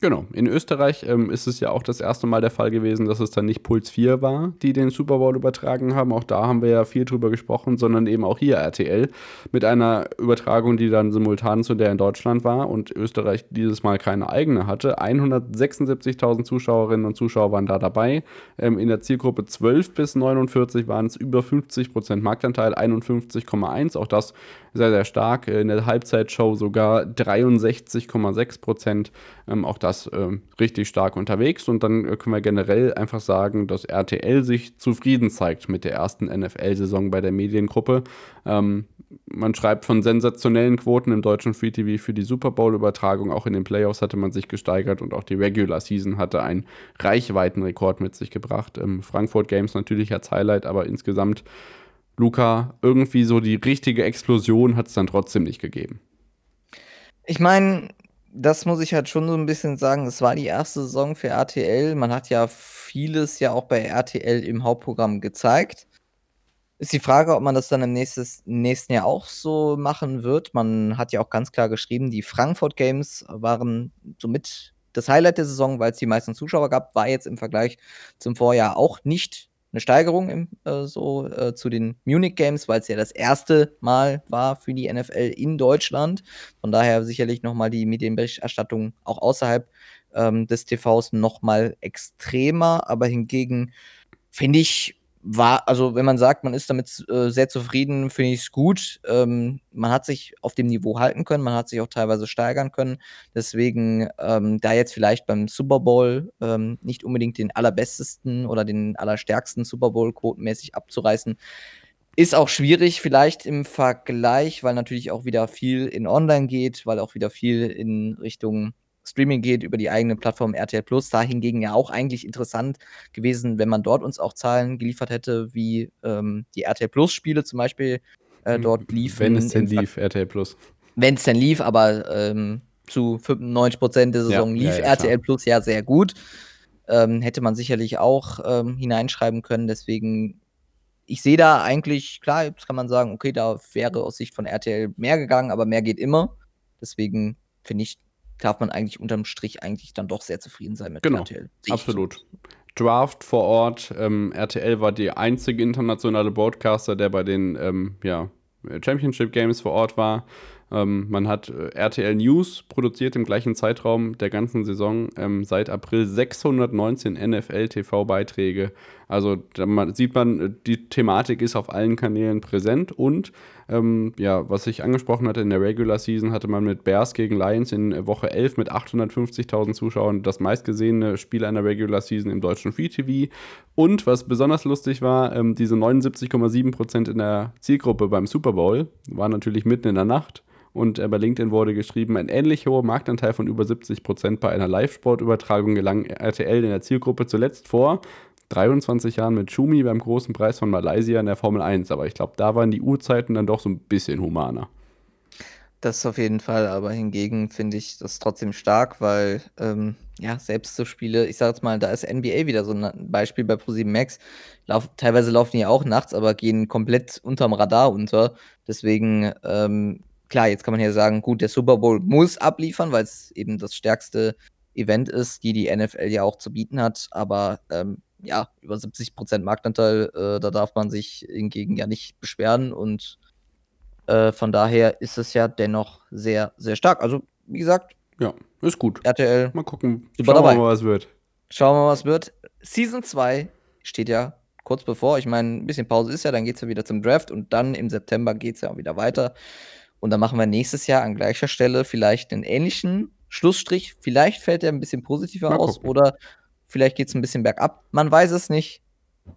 Genau. In Österreich ähm, ist es ja auch das erste Mal der Fall gewesen, dass es dann nicht Puls 4 war, die den Super Bowl übertragen haben. Auch da haben wir ja viel drüber gesprochen, sondern eben auch hier RTL mit einer Übertragung, die dann simultan zu der in Deutschland war und Österreich dieses Mal keine eigene hatte. 176.000 Zuschauerinnen und Zuschauer waren da dabei. Ähm, in der Zielgruppe 12 bis 49 waren es über 50 Prozent Marktanteil, 51,1. Auch das sehr, sehr stark. In der Halbzeitshow sogar 63,6 Prozent. Ähm, auch das ähm, richtig stark unterwegs. Und dann äh, können wir generell einfach sagen, dass RTL sich zufrieden zeigt mit der ersten NFL-Saison bei der Mediengruppe. Ähm, man schreibt von sensationellen Quoten im deutschen Free TV für die Super Bowl-Übertragung. Auch in den Playoffs hatte man sich gesteigert und auch die Regular Season hatte einen Reichweitenrekord mit sich gebracht. Ähm, Frankfurt Games natürlich als Highlight, aber insgesamt Luca, irgendwie so die richtige Explosion hat es dann trotzdem nicht gegeben. Ich meine, das muss ich halt schon so ein bisschen sagen, es war die erste Saison für RTL. Man hat ja vieles ja auch bei RTL im Hauptprogramm gezeigt. Ist die Frage, ob man das dann im nächstes, nächsten Jahr auch so machen wird. Man hat ja auch ganz klar geschrieben, die Frankfurt Games waren somit das Highlight der Saison, weil es die meisten Zuschauer gab, war jetzt im Vergleich zum Vorjahr auch nicht eine Steigerung im, äh, so äh, zu den Munich Games, weil es ja das erste Mal war für die NFL in Deutschland. Von daher sicherlich nochmal die Medienberichterstattung auch außerhalb ähm, des TVs nochmal extremer. Aber hingegen finde ich, war, also wenn man sagt, man ist damit äh, sehr zufrieden, finde ich es gut. Ähm, man hat sich auf dem Niveau halten können, man hat sich auch teilweise steigern können. Deswegen ähm, da jetzt vielleicht beim Super Bowl ähm, nicht unbedingt den allerbestesten oder den allerstärksten Super Bowl quotenmäßig abzureißen, Ist auch schwierig vielleicht im Vergleich, weil natürlich auch wieder viel in Online geht, weil auch wieder viel in Richtung Streaming geht über die eigene Plattform RTL+. Da hingegen ja auch eigentlich interessant gewesen, wenn man dort uns auch Zahlen geliefert hätte, wie ähm, die RTL+ Spiele zum Beispiel äh, dort liefen. Wenn es denn lief, RTL+. Wenn es denn lief, aber ähm, zu 95% der Saison Ja, lief ja, ja, RTL Plus ja sehr gut. Ähm, hätte man sicherlich auch ähm, hineinschreiben können. Deswegen, ich sehe da eigentlich, klar, jetzt kann man sagen, okay, da wäre aus Sicht von RTL mehr gegangen, aber mehr geht immer. Deswegen finde ich, darf man eigentlich unterm Strich eigentlich dann doch sehr zufrieden sein mit Genau, RTL. So. absolut. Draft vor Ort. Ähm, RTL war die einzige internationale Broadcaster, der bei den ähm, ja, Championship Games vor Ort war. Ähm, man hat äh, RTL News produziert im gleichen Zeitraum der ganzen Saison ähm, seit April 619 NFL-TV-Beiträge. Also da man, sieht man, äh, die Thematik ist auf allen Kanälen präsent und ähm, ja, was ich angesprochen hatte, in der Regular Season hatte man mit Bears gegen Lions in Woche 11 mit 850.000 Zuschauern das meistgesehene Spiel einer Regular Season im deutschen Free TV. Und was besonders lustig war, ähm, diese 79,7% in der Zielgruppe beim Super Bowl waren natürlich mitten in der Nacht. Und äh, bei LinkedIn wurde geschrieben, ein ähnlich hoher Marktanteil von über 70% bei einer Live-Sportübertragung gelang RTL in der Zielgruppe zuletzt vor 23 Jahren mit Schumi beim großen Preis von Malaysia in der Formel 1. Aber ich glaube, da waren die Uhrzeiten dann doch so ein bisschen humaner. Das auf jeden Fall, aber hingegen finde ich das trotzdem stark, weil, ähm, ja, selbst so Spiele, ich sage jetzt mal, da ist NBA wieder so ein Beispiel bei ProSieben Max. Lauf, teilweise laufen die ja auch nachts, aber gehen komplett unterm Radar unter. Deswegen, ähm, klar, jetzt kann man hier sagen, gut, der Super Bowl muss abliefern, weil es eben das stärkste Event ist, die die NFL ja auch zu bieten hat. Aber ähm, ja, über 70% Marktanteil, äh, da darf man sich hingegen ja nicht beschweren und äh, von daher ist es ja dennoch sehr, sehr stark. Also, wie gesagt, Ja, ist gut. RTL, Mal gucken. Schauen wir dabei. mal, was wird. schauen wir mal, was wird. Season 2 steht ja kurz bevor. Ich meine, ein bisschen Pause ist ja, dann geht es ja wieder zum Draft und dann im September geht es ja auch wieder weiter. Und dann machen wir nächstes Jahr an gleicher Stelle vielleicht einen ähnlichen Schlussstrich. Vielleicht fällt er ein bisschen positiver Mal aus gucken. oder vielleicht geht es ein bisschen bergab. Man weiß es nicht,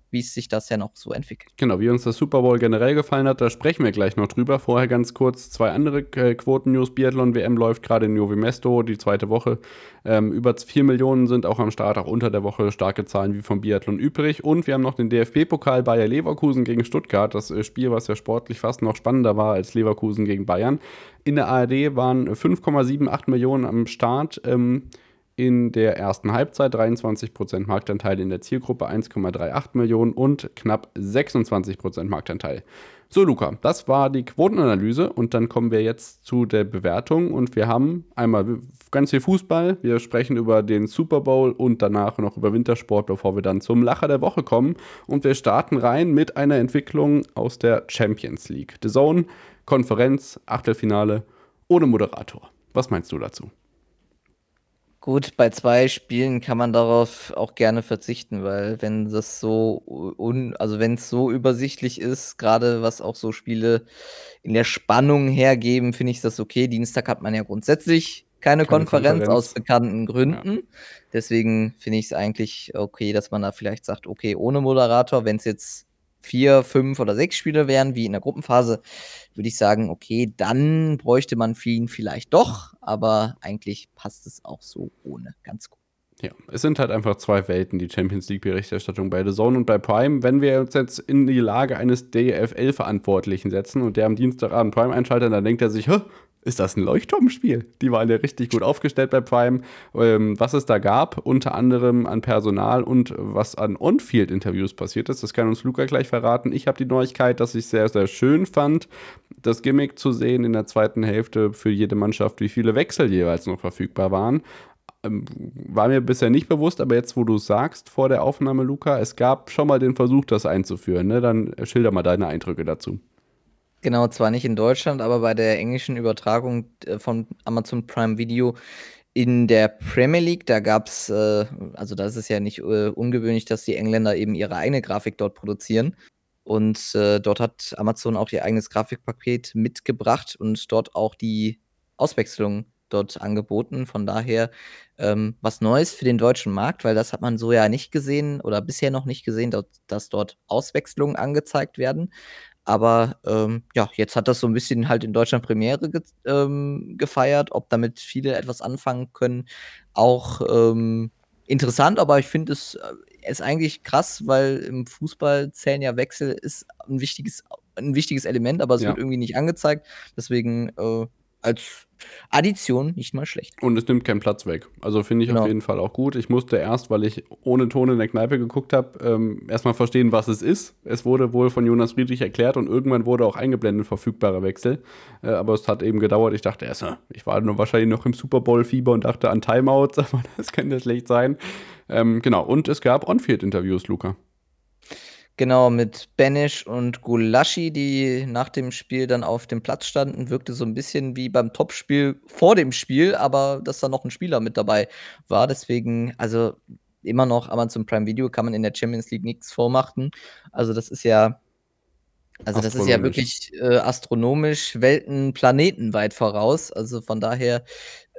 wie es sich das ja noch so entwickelt. Genau, wie uns das Super Bowl generell gefallen hat, da sprechen wir gleich noch drüber. Vorher ganz kurz zwei andere äh, Quoten-News. Biathlon-WM läuft gerade in Novi Mesto, die zweite Woche. Ähm, über 4 Millionen sind auch am Start, auch unter der Woche starke Zahlen wie vom Biathlon übrig. Und wir haben noch den DFB-Pokal Bayer Leverkusen gegen Stuttgart. Das äh, Spiel, was ja sportlich fast noch spannender war als Leverkusen gegen Bayern. In der ARD waren 5,78 Millionen am Start. Ähm, in der ersten Halbzeit 23% Marktanteil in der Zielgruppe 1,38 Millionen und knapp 26% Marktanteil. So, Luca, das war die Quotenanalyse und dann kommen wir jetzt zu der Bewertung und wir haben einmal ganz viel Fußball, wir sprechen über den Super Bowl und danach noch über Wintersport, bevor wir dann zum Lacher der Woche kommen und wir starten rein mit einer Entwicklung aus der Champions League. The Zone, Konferenz, Achtelfinale ohne Moderator. Was meinst du dazu? Gut, bei zwei Spielen kann man darauf auch gerne verzichten, weil wenn das so un also wenn's so übersichtlich ist, gerade was auch so Spiele in der Spannung hergeben, finde ich das okay. Dienstag hat man ja grundsätzlich keine, Keine Konferenz, Konferenz. aus bekannten Gründen. Deswegen finde ich es eigentlich okay, dass man da vielleicht sagt, okay, ohne Moderator. Wenn's jetzt 4, 5 oder 6 Spiele wären wie in der Gruppenphase, würde ich sagen, okay, dann bräuchte man ihn vielleicht doch, aber eigentlich passt es auch so ohne ganz gut. Ja, es sind halt einfach zwei Welten, die Champions League-Berichterstattung bei The Zone und bei Prime. Wenn wir uns jetzt in die Lage eines DFL-Verantwortlichen setzen und der am Dienstagabend Prime einschaltet, dann denkt er sich, ist das ein Leuchtturmspiel? Die waren ja richtig gut aufgestellt bei Prime. Ähm, was es da gab, unter anderem an Personal und was an On-Field-Interviews passiert ist, das kann uns Luca gleich verraten. Ich habe die Neuigkeit, dass ich sehr, sehr schön fand, das Gimmick zu sehen in der zweiten Hälfte für jede Mannschaft, wie viele Wechsel jeweils noch verfügbar waren ähm, war mir bisher nicht bewusst, aber jetzt, wo du sagst, vor der Aufnahme, Luca, es gab schon mal den Versuch, das einzuführen. Ne? Dann schilder mal deine Eindrücke dazu. Genau, zwar nicht in Deutschland, aber bei der englischen Übertragung äh, von Amazon Prime Video in der Premier League, da gab's, äh also da ist es ja nicht äh, ungewöhnlich, dass die Engländer eben ihre eigene Grafik dort produzieren. Und äh, dort hat Amazon auch ihr eigenes Grafikpaket mitgebracht und dort auch die Auswechslung dort angeboten. Von daher ähm, was Neues für den deutschen Markt, weil das hat man so ja nicht gesehen oder bisher noch nicht gesehen, dort, dass dort Auswechslungen angezeigt werden. Aber, ähm, ja, jetzt hat das so 'n bisschen halt in Deutschland Premiere ge ähm, gefeiert. Ob damit viele etwas anfangen können, auch, ähm, interessant, aber ich finde es, äh, ist eigentlich krass, weil im Fußball zählen ja Wechsel ist 'n wichtiges 'n wichtiges Element, aber es wird Ja. irgendwie nicht angezeigt. Deswegen, äh, als Addition nicht mal schlecht. Und es nimmt keinen Platz weg. Also, finde ich auf Genau. jeden Fall auch gut. Ich musste erst, weil ich ohne Ton in der Kneipe geguckt habe, ähm, erst mal verstehen, was es ist. Es wurde wohl von Jonas Friedrich erklärt und irgendwann wurde auch eingeblendet verfügbarer Wechsel. Äh, aber es hat eben gedauert. Ich dachte erst, äh, ich war nur wahrscheinlich noch im Super Bowl-Fieber und dachte an Timeouts, aber das könnte schlecht sein. Ähm, genau. Und es gab On-Field-Interviews, Luca. Genau, mit Benisch und Gulaschi, die nach dem Spiel dann auf dem Platz standen. Wirkte so 'n bisschen wie beim Topspiel vor dem Spiel, aber dass da noch 'n Spieler mit dabei war. Deswegen also, immer noch Amazon Prime Video kann man in der Champions League nix vormachen. Also, das ist ja also, das ist ja wirklich, äh, astronomisch Welten, Planeten weit voraus. Also, von daher,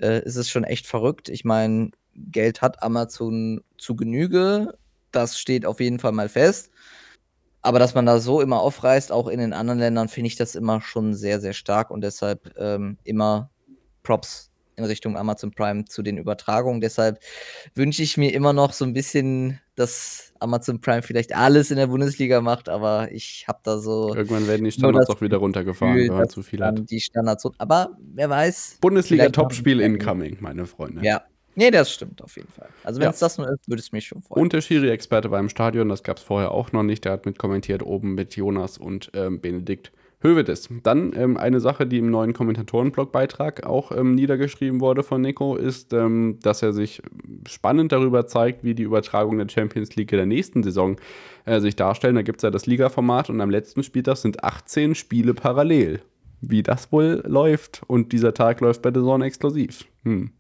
äh, ist es schon echt verrückt. Ich meine, Geld hat Amazon zu Genüge. Das steht auf jeden Fall mal fest. Aber dass man da so immer aufreißt, auch in den anderen Ländern, finde ich das immer schon sehr, sehr stark und deshalb, ähm, immer Props in Richtung Amazon Prime zu den Übertragungen. Deshalb wünsche ich mir immer noch so 'n bisschen, dass Amazon Prime vielleicht alles in der Bundesliga macht, aber ich habe da so Irgendwann werden die Standards auch wieder runtergefahren, Gefühl, wenn man zu viel hat. die Standards aber wer weiß, ja eh incoming, meine Freunde. Ja. Ne, das stimmt auf jeden Fall. Also, Ja. wenn's das nur ist, würde es mich schon freuen. Und der Schiri-Experte war im Stadion, das gab's vorher auch noch nicht. Der hat mitkommentiert oben mit Jonas und, ähm, Benedikt Höwedes. Dann, ähm, eine Sache, die im neuen Kommentatoren-Blogbeitrag auch, ähm, niedergeschrieben wurde von Nico, ist, ähm, dass er sich spannend darüber zeigt, wie die Übertragung der Champions League in der nächsten Saison, äh, sich darstellen. Da gibt's ja das Ligaformat und am letzten Spieltag sind 18 Spiele parallel. Wie das wohl läuft und dieser Tag läuft bei DAZN exklusiv. Hm.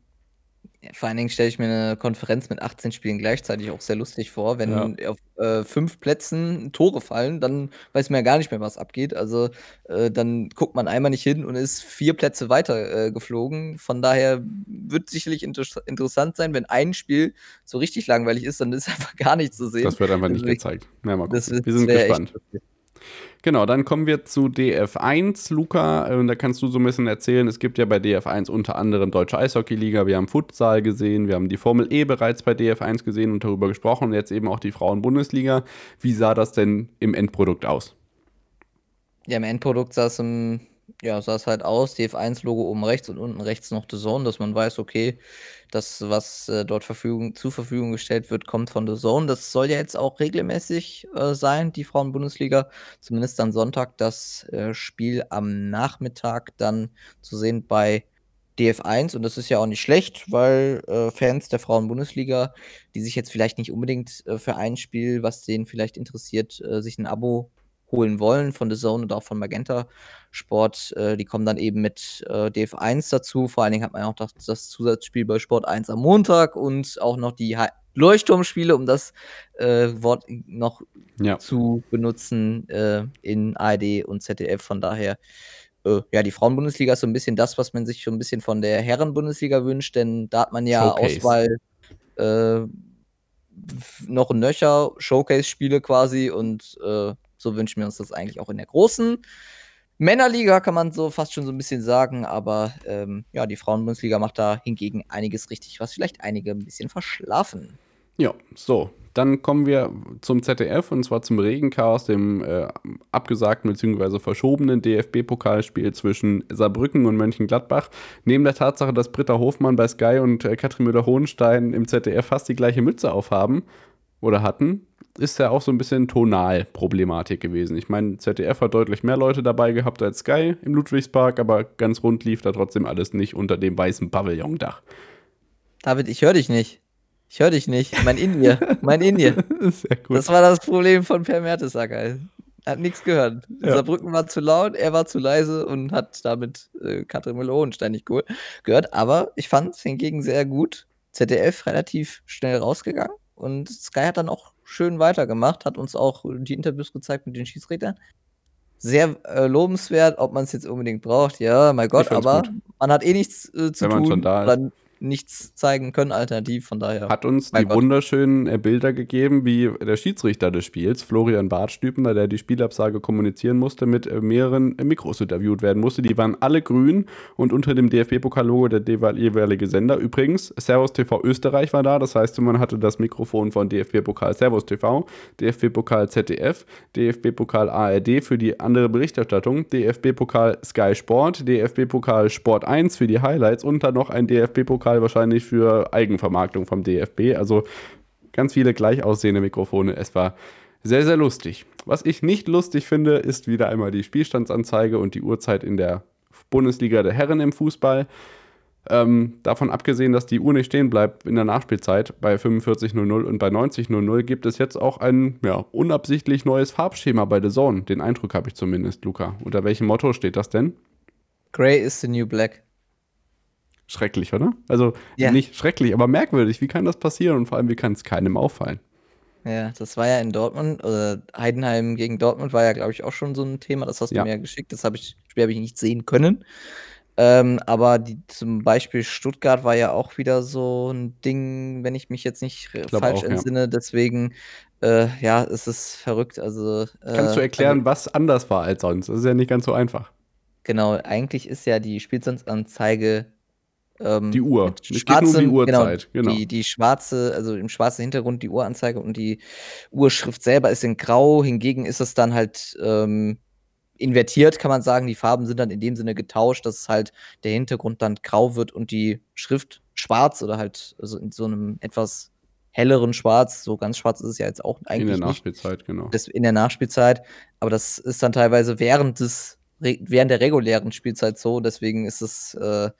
Ja, vor allen Dingen stelle ich mir 'ne Konferenz mit 18 Spielen gleichzeitig auch sehr lustig vor. Ja. Wenn auf, äh, 5 Plätzen Tore fallen, dann weiß man ja gar nicht mehr, was abgeht. Also, äh, dann guckt man einmal nicht hin und ist 4 Plätze weiter, äh, geflogen. Von daher wird sicherlich interess interessant sein, wenn ein Spiel so richtig langweilig ist, dann ist einfach gar nichts zu sehen. Das wird einfach nicht Deswegen gezeigt. Mal das Wir sind echt gespannt. lustig. Genau, dann kommen wir zu DF1, Luca. Äh, da kannst du so 'n bisschen erzählen. Es gibt ja bei DF1 unter anderem Deutsche Eishockeyliga, wir haben Futsal gesehen, wir haben die Formel E bereits bei DF1 gesehen und darüber gesprochen und jetzt eben auch die Frauen-Bundesliga. Wie sah das denn im Endprodukt aus? Ja, im Endprodukt sah's, hm ja, sah's halt aus, DF1-Logo oben rechts und unten rechts noch DAZN, dass man weiß, okay, das, was, äh, dort Verfügung zur Verfügung gestellt wird, kommt von DAZN. Das soll ja jetzt auch regelmäßig, äh, sein, die Frauen-Bundesliga. Zumindest am Sonntag das, äh, Spiel am Nachmittag dann zu sehen bei DF1 und das ist ja auch nicht schlecht, weil, äh, Fans der Frauen-Bundesliga, die sich jetzt vielleicht nicht unbedingt, äh, für ein Spiel, was den vielleicht interessiert, äh, sich 'n Abo holen wollen von DAZN oder auch von Magenta Sport, äh, die kommen dann eben mit, äh, DF1 dazu. Vor allen Dingen hat man ja auch das das Zusatzspiel bei Sport1 am Montag und auch noch die Leuchtturmspiele, um das, äh, Wort noch Ja. zu benutzen, äh, in ARD und ZDF. Von daher, äh, ja, die Frauen-Bundesliga ist so 'n bisschen das, was man sich schon 'n bisschen von der Herren-Bundesliga wünscht, denn da hat man ja Showcase. Auswahl, äh, noch und nöcher, Showcase-Spiele quasi und, äh, so wünschen wir uns das eigentlich auch in der großen Männerliga, kann man so fast schon so 'n bisschen sagen, aber, ähm, ja, die Frauen-Bundesliga macht da hingegen einiges richtig, was vielleicht einige 'n bisschen verschlafen. Ja, so, dann kommen wir zum ZDF und zwar zum Regenchaos, dem, äh, abgesagten beziehungsweise verschobenen DFB-Pokalspiel zwischen Saarbrücken und Mönchengladbach. Neben der Tatsache, dass Britta Hofmann bei Sky und, äh, Katrin Müller-Hohenstein im ZDF fast die gleiche Mütze aufhaben oder hatten, ist ja auch so 'n bisschen Tonalproblematik gewesen. Ich meine, ZDF hat deutlich mehr Leute dabei gehabt als Sky im Ludwigspark, aber ganz rund lief da trotzdem alles nicht unter dem weißen Pavillondach. David, ich höre dich nicht. Ich höre dich nicht. Mein In-Ear, mein In-Ear. Sehr gut. Das war das Problem von Per Mertesacker. Er hat nix gehört. Ja. Saarbrücken war zu laut, er war zu leise und hat damit, äh, Katrin Müller-Hohenstein nicht geho gehört. Aber ich fand's hingegen sehr gut. ZDF relativ schnell rausgegangen und Sky hat dann auch schön weitergemacht, hat uns auch die Interviews gezeigt mit den Schiedsrichtern. Sehr, äh, lobenswert, ob man's jetzt unbedingt braucht, ja, mein Gott, aber gut. man hat eh nichts, äh, zu Wenn man tun. schon da ist. Nichts zeigen können, alternativ, von daher. Hat uns die Gott. wunderschönen äh, Bilder gegeben, wie der Schiedsrichter des Spiels, Florian Bartstübner, der die Spielabsage kommunizieren musste, mit äh, mehreren äh, Mikros interviewt werden musste. Die waren alle grün und unter dem DFB-Pokal-Logo der jeweilige Sender. Übrigens, Servus TV Österreich war da, das heißt, man hatte das Mikrofon von DFB-Pokal Servus TV, DFB-Pokal ZDF, DFB-Pokal ARD für die andere Berichterstattung, DFB-Pokal Sky Sport, DFB-Pokal Sport 1 für die Highlights und dann noch ein DFB-Pokal wahrscheinlich für Eigenvermarktung vom DFB. Also ganz viele gleich aussehende Mikrofone. Es war sehr, sehr lustig. Was ich nicht lustig finde, ist wieder einmal die Spielstandsanzeige und die Uhrzeit in der Bundesliga der Herren im Fußball. Ähm, davon abgesehen, dass die Uhr nicht stehen bleibt in der Nachspielzeit bei 45.00 und bei 90.00 gibt es jetzt auch ein ja, unabsichtlich neues Farbschema bei The Zone. Den Eindruck habe ich zumindest, Luca. Unter welchem Motto steht das denn? Grey is the new black. Schrecklich, oder? Also ja. nicht schrecklich, aber merkwürdig. Wie kann das passieren und vor allem, wie kann es keinem auffallen? Ja, das war ja in Dortmund, oder Heidenheim gegen Dortmund war ja, glaube ich, auch schon so ein Thema. Das hast du ja. mir ja geschickt. Das habe ich, Spiel habe ich nicht sehen können. Ähm, aber die, zum Beispiel Stuttgart war ja auch wieder so ein Ding, wenn ich mich jetzt nicht falsch auch, entsinne. Ja. Deswegen, äh, ja, es ist verrückt. Also, äh, Kannst du erklären, also, was anders war als sonst? Das ist ja nicht ganz so einfach. Genau, eigentlich ist ja die Spielstandsanzeige ähm, die Uhr. Es geht nur um die Uhrzeit. Genau, genau. Die, die schwarze, also im schwarzen Hintergrund die Uhranzeige und die Uhrschrift selber ist in Grau. Hingegen ist es dann halt ähm, invertiert, kann man sagen. Die Farben sind dann in dem Sinne getauscht, dass halt der Hintergrund dann grau wird und die Schrift schwarz oder halt also in so einem etwas helleren Schwarz. So ganz schwarz ist es ja jetzt auch eigentlich. In der Nachspielzeit, nicht. genau. Das, in der Nachspielzeit. Aber das ist dann teilweise während des während der regulären Spielzeit so. Deswegen ist es äh,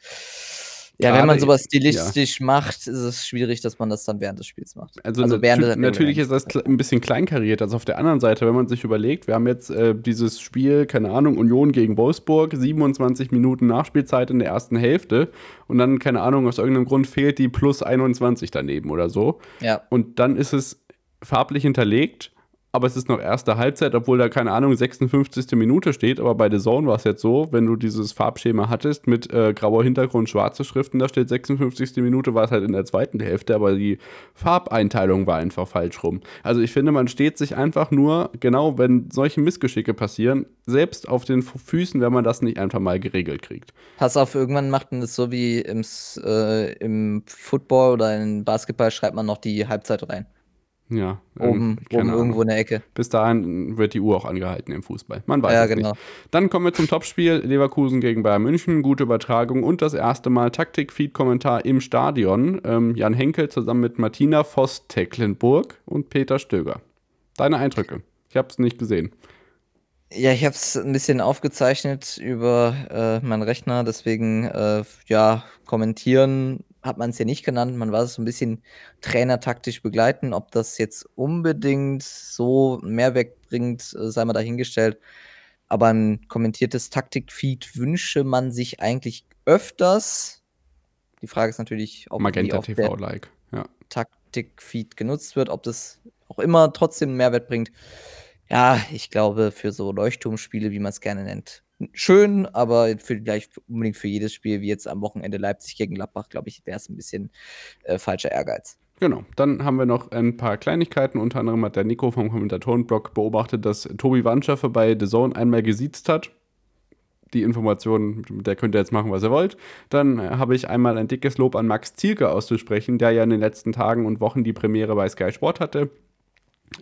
ja, wenn man sowas stilistisch ja. macht, ist es schwierig, dass man das dann während des Spiels macht. Also, also während nat natürlich ist das ein bisschen kleinkariert. Also auf der anderen Seite, wenn man sich überlegt, wir haben jetzt äh, dieses Spiel, keine Ahnung, Union gegen Wolfsburg, 27 Minuten Nachspielzeit in der ersten Hälfte und dann, keine Ahnung, aus irgendeinem Grund fehlt die plus 21 daneben oder so. Ja. Und dann ist es farblich hinterlegt aber es ist noch erste Halbzeit, obwohl da, keine Ahnung, 56. Minute steht. Aber bei The Zone war es jetzt so, wenn du dieses Farbschema hattest mit äh, grauer Hintergrund, schwarze Schriften, da steht 56. Minute, war es halt in der zweiten Hälfte, aber die Farbeinteilung war einfach falsch rum. Also ich finde, man steht sich einfach nur, genau wenn solche Missgeschicke passieren, selbst auf den Füßen, wenn man das nicht einfach mal geregelt kriegt. Pass auf, irgendwann macht man das so wie im, äh, im Football oder im Basketball, schreibt man noch die Halbzeit rein. Ja, oben, oben irgendwo in der Ecke. Bis dahin wird die Uhr auch angehalten im Fußball. Man weiß ja, es genau. nicht. Dann kommen wir zum Topspiel Leverkusen gegen Bayern München. Gute Übertragung und das erste Mal Taktik-Feed-Kommentar im Stadion. Ähm, Jan Henkel zusammen mit Martina Voss-Tecklenburg und Peter Stöger. Deine Eindrücke? Ich habe es nicht gesehen. Ja, ich habe es ein bisschen aufgezeichnet über äh, meinen Rechner, deswegen äh, ja, kommentieren hat man es ja nicht genannt. Man war es so ein bisschen trainertaktisch begleiten. Ob das jetzt unbedingt so Mehrwert bringt, äh, sei mal dahingestellt. Aber ein kommentiertes Taktikfeed wünsche man sich eigentlich öfters. Die Frage ist natürlich, ob Magenta TV-like, ja. Taktikfeed genutzt wird, ob das auch immer trotzdem Mehrwert bringt. Ja, ich glaube, für so Leuchtturmspiele, wie man es gerne nennt, schön, aber für gleich unbedingt für jedes Spiel, wie jetzt am Wochenende Leipzig gegen Gladbach, glaube ich, wäre es ein bisschen äh, falscher Ehrgeiz. Genau, dann haben wir noch ein paar Kleinigkeiten. Unter anderem hat der Nico vom Kommentatorenblog beobachtet, dass Tobi Wandschaffe bei The Zone einmal gesiezt hat. Die Information, der könnt ihr jetzt machen, was ihr wollt. Dann habe ich einmal ein dickes Lob an Max Zielke auszusprechen, der ja in den letzten Tagen und Wochen die Premiere bei Sky Sport hatte.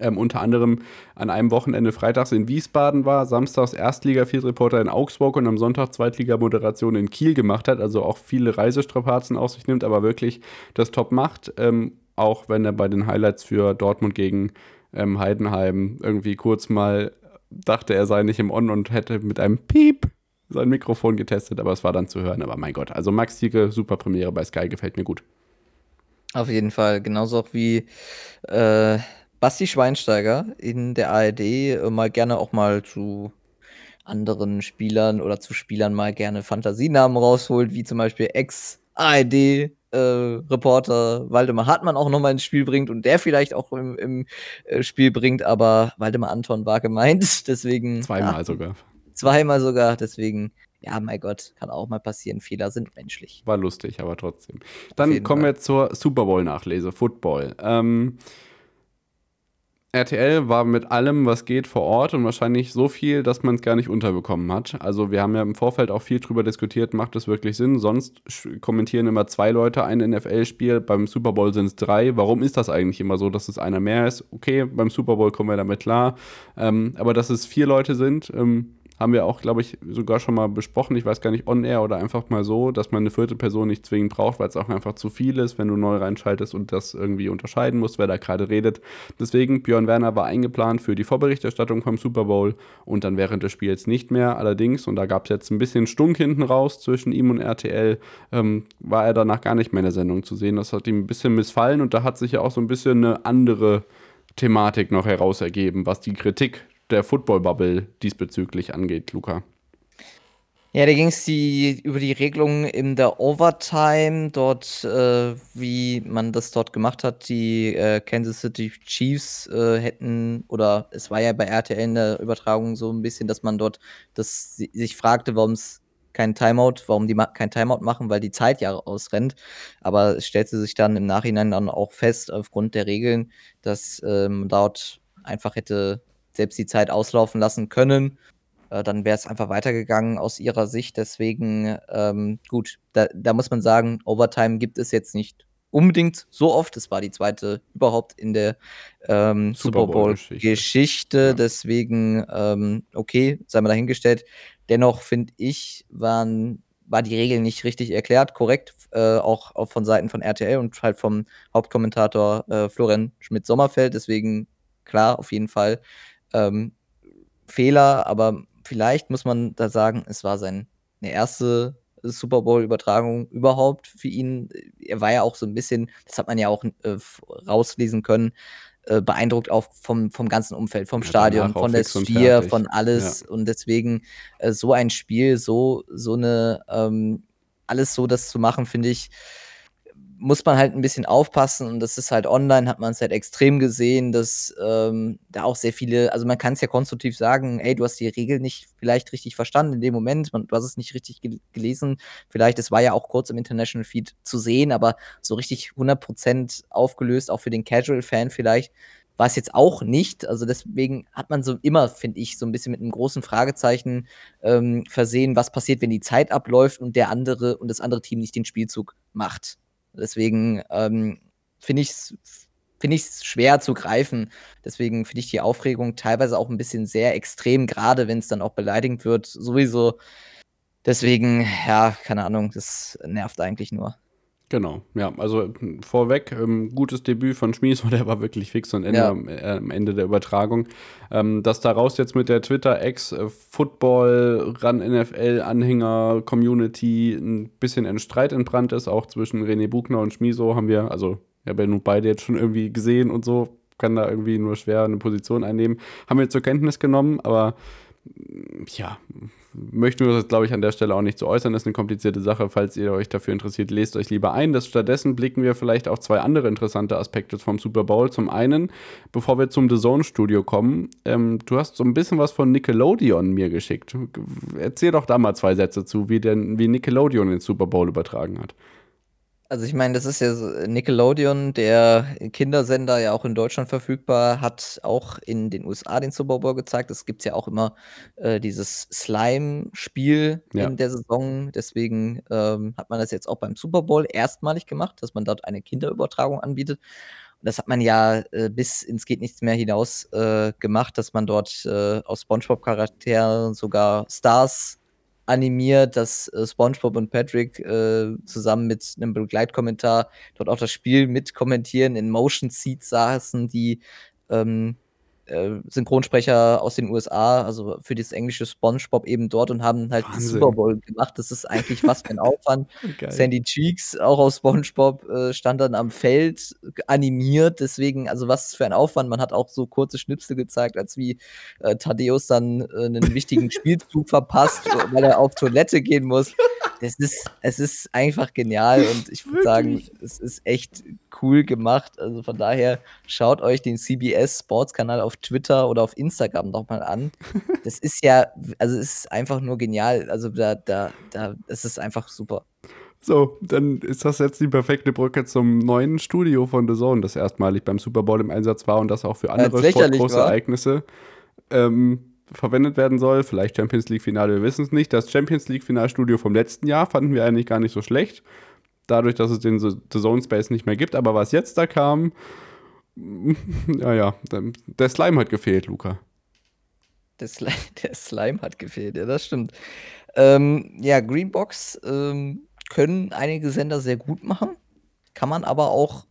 Ähm, unter anderem an einem Wochenende freitags in Wiesbaden war, samstags Erstliga-Field-Reporter in Augsburg und am Sonntag Zweitliga-Moderation in Kiel gemacht hat, also auch viele Reisestrapazen auf sich nimmt, aber wirklich das top macht, ähm, auch wenn er bei den Highlights für Dortmund gegen ähm, Heidenheim irgendwie kurz mal dachte, er sei nicht im On und hätte mit einem Piep sein Mikrofon getestet, aber es war dann zu hören. Aber mein Gott, also Max Ziege, super Premiere bei Sky, gefällt mir gut. Auf jeden Fall, genauso auch wie äh, Basti Schweinsteiger in der ARD äh, mal gerne auch mal zu anderen Spielern oder zu Spielern mal gerne Fantasienamen rausholt, wie zum Beispiel Ex-ARD äh, Reporter Waldemar Hartmann auch nochmal ins Spiel bringt und der vielleicht auch im, im äh, Spiel bringt, aber Waldemar Anton war gemeint, deswegen. Zweimal ja, sogar. Zweimal sogar, deswegen ja, mein Gott, kann auch mal passieren. Fehler sind menschlich. War lustig, aber trotzdem. Dann kommen Fall. wir zur Super Bowl-Nachlese, Football. Ähm, RTL war mit allem, was geht, vor Ort und wahrscheinlich so viel, dass man es gar nicht unterbekommen hat. Also wir haben ja im Vorfeld auch viel drüber diskutiert, macht das wirklich Sinn? Sonst kommentieren immer zwei Leute ein NFL-Spiel, beim Super Bowl sind es drei. Warum ist das eigentlich immer so, dass es einer mehr ist? Okay, beim Super Bowl kommen wir damit klar. Ähm, aber dass es vier Leute sind, ähm, haben wir auch, glaube ich, sogar schon mal besprochen. Ich weiß gar nicht, on-air oder einfach mal so, dass man eine vierte Person nicht zwingend braucht, weil es auch einfach zu viel ist, wenn du neu reinschaltest und das irgendwie unterscheiden musst, wer da gerade redet. Deswegen, Björn Werner war eingeplant für die Vorberichterstattung vom Super Bowl und dann während des Spiels nicht mehr. Allerdings, und da gab es jetzt ein bisschen Stunk hinten raus zwischen ihm und RTL, ähm, war er danach gar nicht mehr in der Sendung zu sehen. Das hat ihm ein bisschen missfallen und da hat sich ja auch so ein bisschen eine andere Thematik noch heraus ergeben, was die Kritik der Football-Bubble diesbezüglich angeht, Luca. Ja, da ging es über die Regelungen in der Overtime, dort, äh, wie man das dort gemacht hat. Die äh, Kansas City Chiefs äh, hätten, oder es war ja bei RTL in der Übertragung so ein bisschen, dass man dort das, sich fragte, warum es kein Timeout, warum die kein Timeout machen, weil die Zeit ja ausrennt. Aber es stellte sich dann im Nachhinein dann auch fest, aufgrund der Regeln, dass ähm, dort einfach hätte selbst die Zeit auslaufen lassen können. Äh, dann wäre es einfach weitergegangen aus ihrer Sicht. Deswegen, ähm, gut, da, da muss man sagen, Overtime gibt es jetzt nicht unbedingt so oft. Es war die zweite überhaupt in der ähm, Super Bowl-Geschichte. Ja. Deswegen, ähm, okay, sei mal dahingestellt. Dennoch finde ich, waren, war die Regel nicht richtig erklärt, korrekt, äh, auch, auch von Seiten von RTL und halt vom Hauptkommentator äh, Florian Schmidt-Sommerfeld. Deswegen, klar, auf jeden Fall ähm, Fehler, aber vielleicht muss man da sagen, es war seine erste Super Bowl-Übertragung überhaupt für ihn. Er war ja auch so ein bisschen, das hat man ja auch äh, rauslesen können, äh, beeindruckt auch vom, vom ganzen Umfeld, vom ja, Stadion, von der Sphere, von alles. Ja. Und deswegen äh, so ein Spiel, so, so eine, ähm, alles so das zu machen, finde ich, muss man halt ein bisschen aufpassen und das ist halt online, hat man es halt extrem gesehen, dass ähm, da auch sehr viele, also man kann es ja konstruktiv sagen, ey, du hast die Regel nicht vielleicht richtig verstanden in dem Moment, man, du hast es nicht richtig gel gelesen, vielleicht, es war ja auch kurz im International Feed zu sehen, aber so richtig 100% aufgelöst, auch für den Casual-Fan vielleicht, war es jetzt auch nicht. Also deswegen hat man so immer, finde ich, so ein bisschen mit einem großen Fragezeichen ähm, versehen, was passiert, wenn die Zeit abläuft und der andere und das andere Team nicht den Spielzug macht. Deswegen ähm, finde ich es finde ich schwer zu greifen. Deswegen finde ich die Aufregung teilweise auch ein bisschen sehr extrem, gerade wenn es dann auch beleidigend wird, sowieso. Deswegen, ja, keine Ahnung, das nervt eigentlich nur. Genau, ja, also vorweg, ähm, gutes Debüt von Schmies, der war wirklich fix und Ende, ja. am, äh, am, Ende der Übertragung. Ähm, dass daraus jetzt mit der Twitter-Ex-Football, Run-NFL-Anhänger-Community ein bisschen ein Streit entbrannt ist, auch zwischen René Buchner und Schmiso, haben wir, also ich habe ja nun beide jetzt schon irgendwie gesehen und so, kann da irgendwie nur schwer eine Position einnehmen. Haben wir zur Kenntnis genommen, aber ja, möchten wir das, glaube ich, an der Stelle auch nicht zu so äußern. Das ist eine komplizierte Sache. Falls ihr euch dafür interessiert, lest euch lieber ein. Das, stattdessen blicken wir vielleicht auf zwei andere interessante Aspekte vom Super Bowl. Zum einen, bevor wir zum The Zone Studio kommen, ähm, du hast so ein bisschen was von Nickelodeon mir geschickt. Erzähl doch da mal zwei Sätze zu, wie, denn, wie Nickelodeon den Super Bowl übertragen hat. Also ich meine, das ist ja so Nickelodeon, der Kindersender, ja auch in Deutschland verfügbar, hat auch in den USA den Super Bowl gezeigt. Es gibt ja auch immer äh, dieses Slime-Spiel Ja. in der Saison. Deswegen ähm, hat man das jetzt auch beim Super Bowl erstmalig gemacht, dass man dort eine Kinderübertragung anbietet. Und das hat man ja äh, bis ins Geht nichts mehr hinaus äh, gemacht, dass man dort äh, aus SpongeBob-Charakteren sogar Stars animiert, dass äh, SpongeBob und Patrick äh, zusammen mit einem Begleitkommentar dort auch das Spiel mitkommentieren, in Motion Seats saßen, die ähm, äh, Synchronsprecher aus den USA, also für das englische SpongeBob eben dort und haben halt. Super Bowl gemacht. Das ist eigentlich was für ein Aufwand. Sandy Cheeks, auch aus SpongeBob, äh, stand dann am Feld animiert. Deswegen, also was für ein Aufwand. Man hat auch so kurze Schnipsel gezeigt, als wie äh, Thaddeus dann äh, einen wichtigen Spielzug verpasst, weil er auf Toilette gehen muss. Das ist, es ist einfach genial und ich würde sagen, es ist echt cool gemacht. Also von daher schaut euch den CBS Sports Kanal auf Twitter oder auf Instagram nochmal an. Das ist ja, also es ist einfach nur genial. Also da, da, da, es ist einfach super. So, dann ist das jetzt die perfekte Brücke zum neuen Studio von The Zone, das erstmalig beim Super Bowl im Einsatz war und das auch für andere sportgroße Ereignisse ähm, verwendet werden soll. Vielleicht Champions League-Finale, wir wissen es nicht. Das Champions League-Finalstudio vom letzten Jahr fanden wir eigentlich gar nicht so schlecht. Dadurch, dass es den The Zone Space nicht mehr gibt. Aber was jetzt da kam, naja, der Slime hat gefehlt, Luca. Der Slime, der Slime hat gefehlt, ja, das stimmt. Ähm, ja, Greenbox ähm, können einige Sender sehr gut machen, kann man aber auch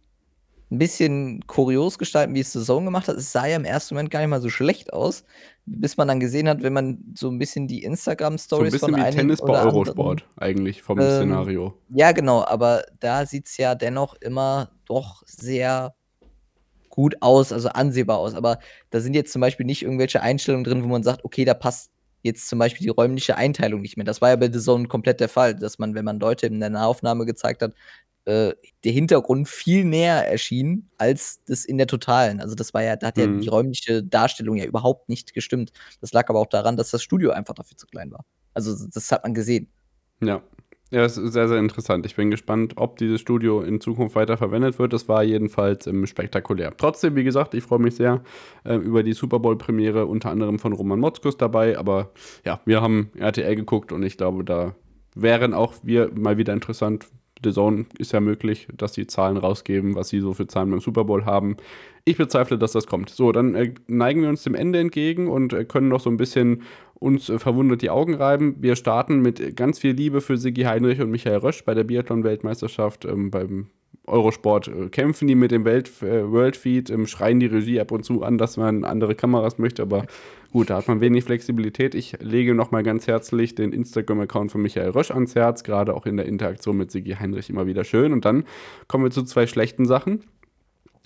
ein bisschen kurios gestalten, wie es The Zone gemacht hat. Es sah ja im ersten Moment gar nicht mal so schlecht aus, bis man dann gesehen hat, wenn man so ein bisschen die Instagram-Stories so von einigen Tennis bei Eurosport anderen, eigentlich vom ähm, Szenario. Ja, genau, aber da sieht es ja dennoch immer doch sehr gut aus, also ansehbar aus. Aber da sind jetzt zum Beispiel nicht irgendwelche Einstellungen drin, wo man sagt, okay, da passt jetzt zum Beispiel die räumliche Einteilung nicht mehr. Das war ja bei The Zone komplett der Fall, dass man, wenn man Leute in der Nahaufnahme gezeigt hat, äh, der Hintergrund viel näher erschien als das in der totalen. Also das war ja, da hat ja die mhm. räumliche Darstellung ja überhaupt nicht gestimmt. Das lag aber auch daran, dass das Studio einfach dafür zu klein war. Also das hat man gesehen. Ja. Ja, das ist sehr, sehr interessant. Ich bin gespannt, ob dieses Studio in Zukunft weiter verwendet wird. Das war jedenfalls ähm, spektakulär. Trotzdem, wie gesagt, ich freue mich sehr äh, über die Super Bowl-Premiere, unter anderem von Roman Motzkus dabei. Aber ja, wir haben RTL geguckt und ich glaube, da wären auch wir mal wieder interessant. The Zone ist ja möglich, dass die Zahlen rausgeben, was sie so für Zahlen beim Super Bowl haben. Ich bezweifle, dass das kommt. So, dann äh, neigen wir uns dem Ende entgegen und äh, können noch so ein bisschen uns äh, verwundert die Augen reiben. Wir starten mit ganz viel Liebe für Sigi Heinrich und Michael Rösch bei der Biathlon-Weltmeisterschaft ähm, beim Eurosport. Äh, kämpfen die mit dem Welt, äh, Worldfeed, ähm, schreien die Regie ab und zu an, dass man andere Kameras möchte, aber gut, da hat man wenig Flexibilität. Ich lege nochmal ganz herzlich den Instagram-Account von Michael Rösch ans Herz, gerade auch in der Interaktion mit Sigi Heinrich immer wieder schön. Und dann kommen wir zu zwei schlechten Sachen.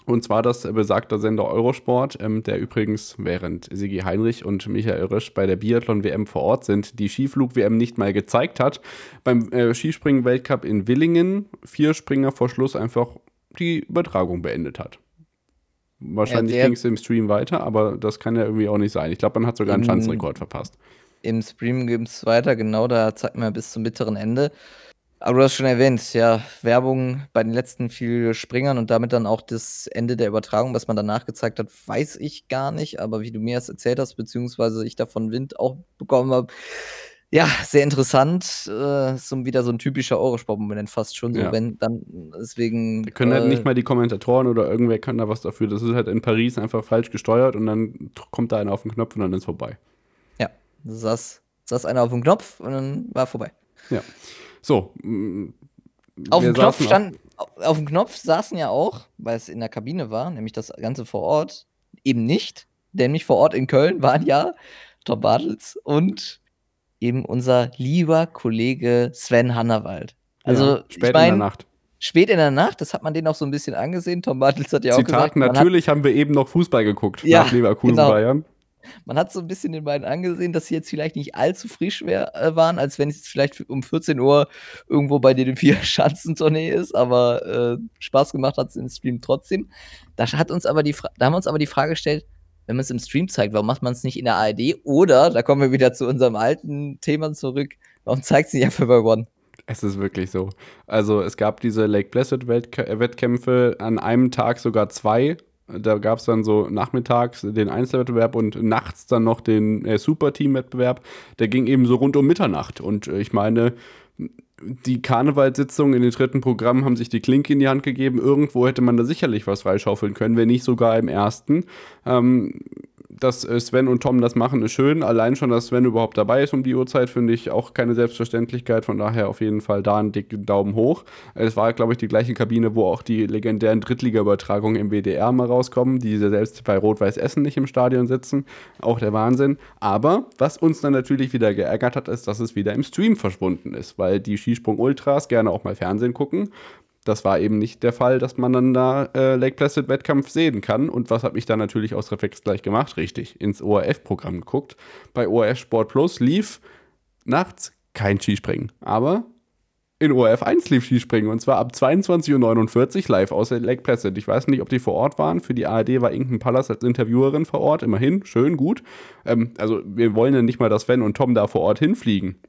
Und zwar das besagte Sender Eurosport, ähm, der übrigens, während Sigi Heinrich und Michael Rösch bei der Biathlon-WM vor Ort sind, die Skiflug-WM nicht mal gezeigt hat. Beim äh, Skispringen-Weltcup in Willingen vier Springer vor Schluss einfach die Übertragung beendet hat. Wahrscheinlich ja, ging es im Stream weiter, aber das kann ja irgendwie auch nicht sein. Ich glaube, man hat sogar einen Schanzenrekord verpasst. Im Stream ging es weiter, genau, da zeigt man bis zum bitteren Ende. Aber du hast schon erwähnt, ja, Werbung bei den letzten vier Springern und damit dann auch das Ende der Übertragung, was man danach gezeigt hat, weiß ich gar nicht. Aber wie du mir das erzählt hast, beziehungsweise ich davon Wind auch bekommen habe, ja, sehr interessant. Äh, so wieder so ein typischer Eurosport-Moment fast schon. So, ja. wenn dann deswegen. Da können halt äh, halt nicht mal die Kommentatoren oder irgendwer kann da was dafür. Das ist halt in Paris einfach falsch gesteuert und dann kommt da einer auf den Knopf und dann ist vorbei. Ja, saß, saß einer auf dem Knopf und dann war vorbei. Ja. So. Auf dem Knopf stand, auf dem Knopf saßen ja auch, weil es in der Kabine war, nämlich das Ganze vor Ort, eben nicht. Nämlich vor Ort in Köln waren ja Tom Bartels und eben unser lieber Kollege Sven Hannawald. Also, ja, spät ich mein, in der Nacht. Spät in der Nacht, das hat man den auch so ein bisschen angesehen. Tom Bartels hat ja Zitat, auch gesagt. natürlich hat, haben wir eben noch Fußball geguckt ja, nach Leverkusen genau. Bayern. Man hat so ein bisschen den beiden angesehen, dass sie jetzt vielleicht nicht allzu frisch wär, äh, waren, als wenn es vielleicht um 14 Uhr irgendwo bei den vier Schanzentournee ist, aber äh, Spaß gemacht hat es im Stream trotzdem. Da, hat uns aber die da haben wir uns aber die Frage gestellt, wenn man es im Stream zeigt, warum macht man es nicht in der ARD? Oder, da kommen wir wieder zu unserem alten Thema zurück, warum zeigt es nicht einfach bei One? Es ist wirklich so. Also es gab diese Lake Placid Wettkämpfe, an einem Tag sogar zwei da gab es dann so nachmittags den Einzelwettbewerb und nachts dann noch den äh, Super-Team-Wettbewerb. Der ging eben so rund um Mitternacht. Und äh, ich meine, die Karnevalssitzungen in den dritten Programm haben sich die Klinke in die Hand gegeben. Irgendwo hätte man da sicherlich was freischaufeln können, wenn nicht sogar im ersten. Ähm, dass äh, Sven und Tom das machen, ist schön. Allein schon, dass Sven überhaupt dabei ist um die Uhrzeit, finde ich auch keine Selbstverständlichkeit. Von daher auf jeden Fall da einen dicken Daumen hoch. Es war, glaube ich, die gleiche Kabine, wo auch die legendären Drittliga-Übertragungen im WDR mal rauskommen, die selbst bei Rot-Weiß Essen nicht im Stadion sitzen. Auch der Wahnsinn. Aber was uns dann natürlich wieder geärgert hat, ist, dass es wieder im Stream verschwunden ist, weil die Skisprung-Ultras gerne auch mal Fernsehen gucken das war eben nicht der Fall, dass man dann da äh, Lake Placid Wettkampf sehen kann. Und was habe ich dann natürlich aus Reflex gleich gemacht? Richtig, ins ORF-Programm geguckt. Bei ORF Sport Plus lief nachts kein Skispringen. Aber in ORF 1 lief Skispringen und zwar ab 22.49 Uhr live aus Lake Placid. Ich weiß nicht, ob die vor Ort waren. Für die ARD war Inken Pallas als Interviewerin vor Ort. Immerhin, schön, gut. Ähm, also wir wollen ja nicht mal, dass Sven und Tom da vor Ort hinfliegen.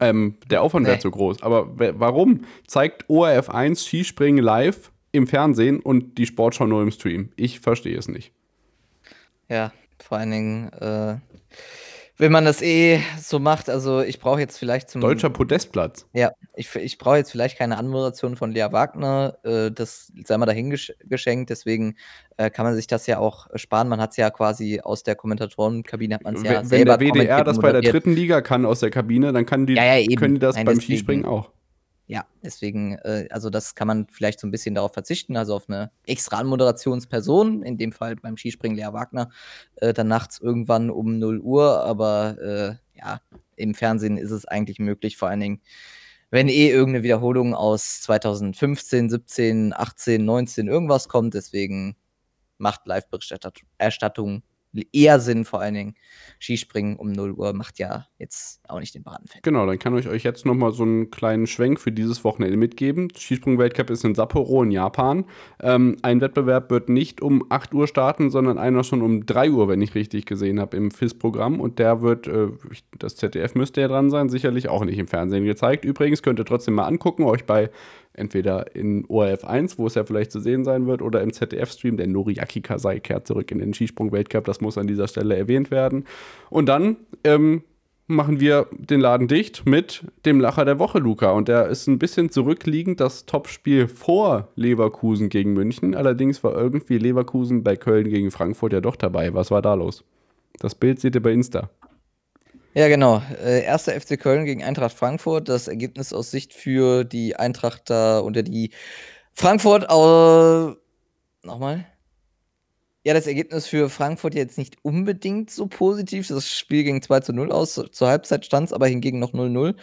Ähm, der Aufwand nee. wäre zu groß. Aber warum zeigt ORF 1 Skispringen live im Fernsehen und die Sportschau nur im Stream? Ich verstehe es nicht. Ja, vor allen Dingen, äh, wenn man das eh so macht, also ich brauche jetzt vielleicht zum. Deutscher Podestplatz. Ja, ich, ich brauche jetzt vielleicht keine Anmoderation von Lea Wagner, äh, das sei mal dahingeschenkt, deswegen äh, kann man sich das ja auch sparen. Man hat es ja quasi aus der Kommentatorenkabine, hat man es ja wenn, selber Wenn der WDR das bei der dritten Liga kann aus der Kabine, dann kann die, ja, ja, können die das Nein, beim deswegen, Skispringen auch. Ja, deswegen, äh, also das kann man vielleicht so ein bisschen darauf verzichten, also auf eine extra Anmoderationsperson, in dem Fall beim Skispringen Lea Wagner, äh, dann nachts irgendwann um 0 Uhr, aber äh, ja, im Fernsehen ist es eigentlich möglich, vor allen Dingen, wenn eh irgendeine Wiederholung aus 2015, 17, 18, 19 irgendwas kommt, deswegen macht Live-Berichterstattung eher Sinn, vor allen Dingen Skispringen um 0 Uhr macht ja jetzt auch nicht den Braten fett. Genau, dann kann ich euch jetzt nochmal so einen kleinen Schwenk für dieses Wochenende mitgeben. Skisprung-Weltcup ist in Sapporo in Japan. Ähm, ein Wettbewerb wird nicht um 8 Uhr starten, sondern einer schon um 3 Uhr, wenn ich richtig gesehen habe, im FIS-Programm. Und der wird, äh, das ZDF müsste ja dran sein, sicherlich auch nicht im Fernsehen gezeigt. Übrigens könnt ihr trotzdem mal angucken, euch bei entweder in ORF 1, wo es ja vielleicht zu sehen sein wird, oder im ZDF-Stream. Der Noriaki Kasai kehrt zurück in den Skisprung-Weltcup. Das muss an dieser Stelle erwähnt werden. Und dann ähm, machen wir den Laden dicht mit dem Lacher der Woche, Luca. Und der ist ein bisschen zurückliegend, das Topspiel vor Leverkusen gegen München. Allerdings war irgendwie Leverkusen bei Köln gegen Frankfurt ja doch dabei. Was war da los? Das Bild seht ihr bei Insta. Ja, genau. Äh, erster FC Köln gegen Eintracht Frankfurt. Das Ergebnis aus Sicht für die Eintrachter unter die Frankfurt. Äh, nochmal. Ja, das Ergebnis für Frankfurt jetzt nicht unbedingt so positiv. Das Spiel ging 2 zu 0 aus. Zur Halbzeit stand es aber hingegen noch 0-0.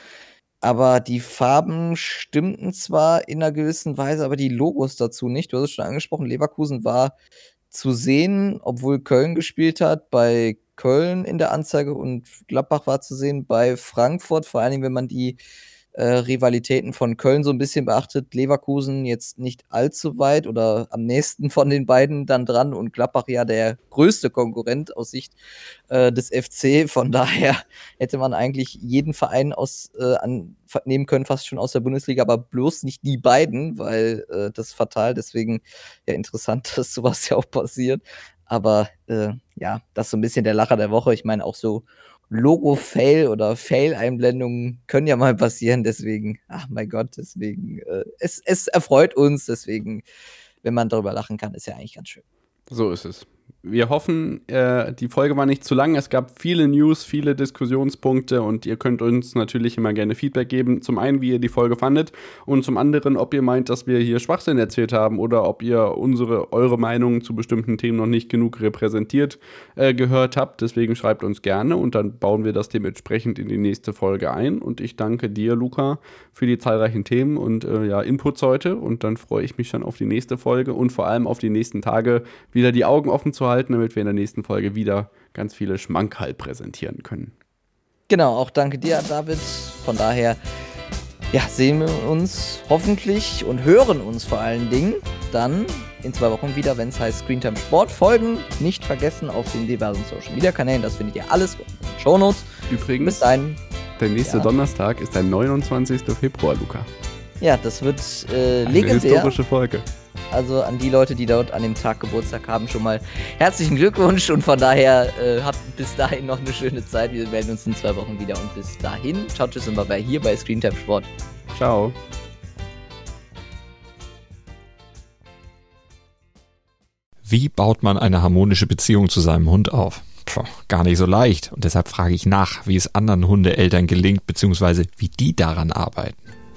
Aber die Farben stimmten zwar in einer gewissen Weise, aber die Logos dazu nicht. Du hast es schon angesprochen, Leverkusen war zu sehen, obwohl Köln gespielt hat. Bei Köln in der Anzeige und Gladbach war zu sehen bei Frankfurt, vor allen Dingen, wenn man die äh, Rivalitäten von Köln so ein bisschen beachtet. Leverkusen jetzt nicht allzu weit oder am nächsten von den beiden dann dran und Gladbach ja der größte Konkurrent aus Sicht äh, des FC. Von daher hätte man eigentlich jeden Verein aus äh, an, nehmen können, fast schon aus der Bundesliga, aber bloß nicht die beiden, weil äh, das ist fatal. Deswegen ja interessant, dass sowas ja auch passiert. Aber äh, ja, das ist so ein bisschen der Lacher der Woche. Ich meine, auch so Logo-Fail oder Fail-Einblendungen können ja mal passieren. Deswegen, ach mein Gott, deswegen, äh, es, es erfreut uns. Deswegen, wenn man darüber lachen kann, ist ja eigentlich ganz schön. So ist es. Wir hoffen, äh, die Folge war nicht zu lang. Es gab viele News, viele Diskussionspunkte und ihr könnt uns natürlich immer gerne Feedback geben. Zum einen, wie ihr die Folge fandet und zum anderen, ob ihr meint, dass wir hier Schwachsinn erzählt haben oder ob ihr unsere, eure Meinung zu bestimmten Themen noch nicht genug repräsentiert äh, gehört habt. Deswegen schreibt uns gerne und dann bauen wir das dementsprechend in die nächste Folge ein. Und ich danke dir, Luca, für die zahlreichen Themen und äh, ja, Inputs heute. Und dann freue ich mich schon auf die nächste Folge und vor allem auf die nächsten Tage wieder die Augen offen zu halten, damit wir in der nächsten Folge wieder ganz viele Schmankerl präsentieren können. Genau, auch danke dir, David. Von daher ja, sehen wir uns hoffentlich und hören uns vor allen Dingen dann in zwei Wochen wieder, wenn es heißt Screentime Sport. Folgen nicht vergessen auf den diversen Social Media Kanälen. Das findet ihr alles in den Show Notes. Übrigens, bis dahin. Der nächste ja. Donnerstag ist der 29. Februar, Luca. Ja, das wird äh, legendär. Eine historische Folge. Also an die Leute, die dort an dem Tag Geburtstag haben, schon mal herzlichen Glückwunsch und von daher äh, habt bis dahin noch eine schöne Zeit. Wir melden uns in zwei Wochen wieder und bis dahin. Ciao, tschüss und bye bye hier bei Screentime Sport. Ciao. Wie baut man eine harmonische Beziehung zu seinem Hund auf? Puh, gar nicht so leicht. Und deshalb frage ich nach, wie es anderen Hundeeltern gelingt, beziehungsweise wie die daran arbeiten.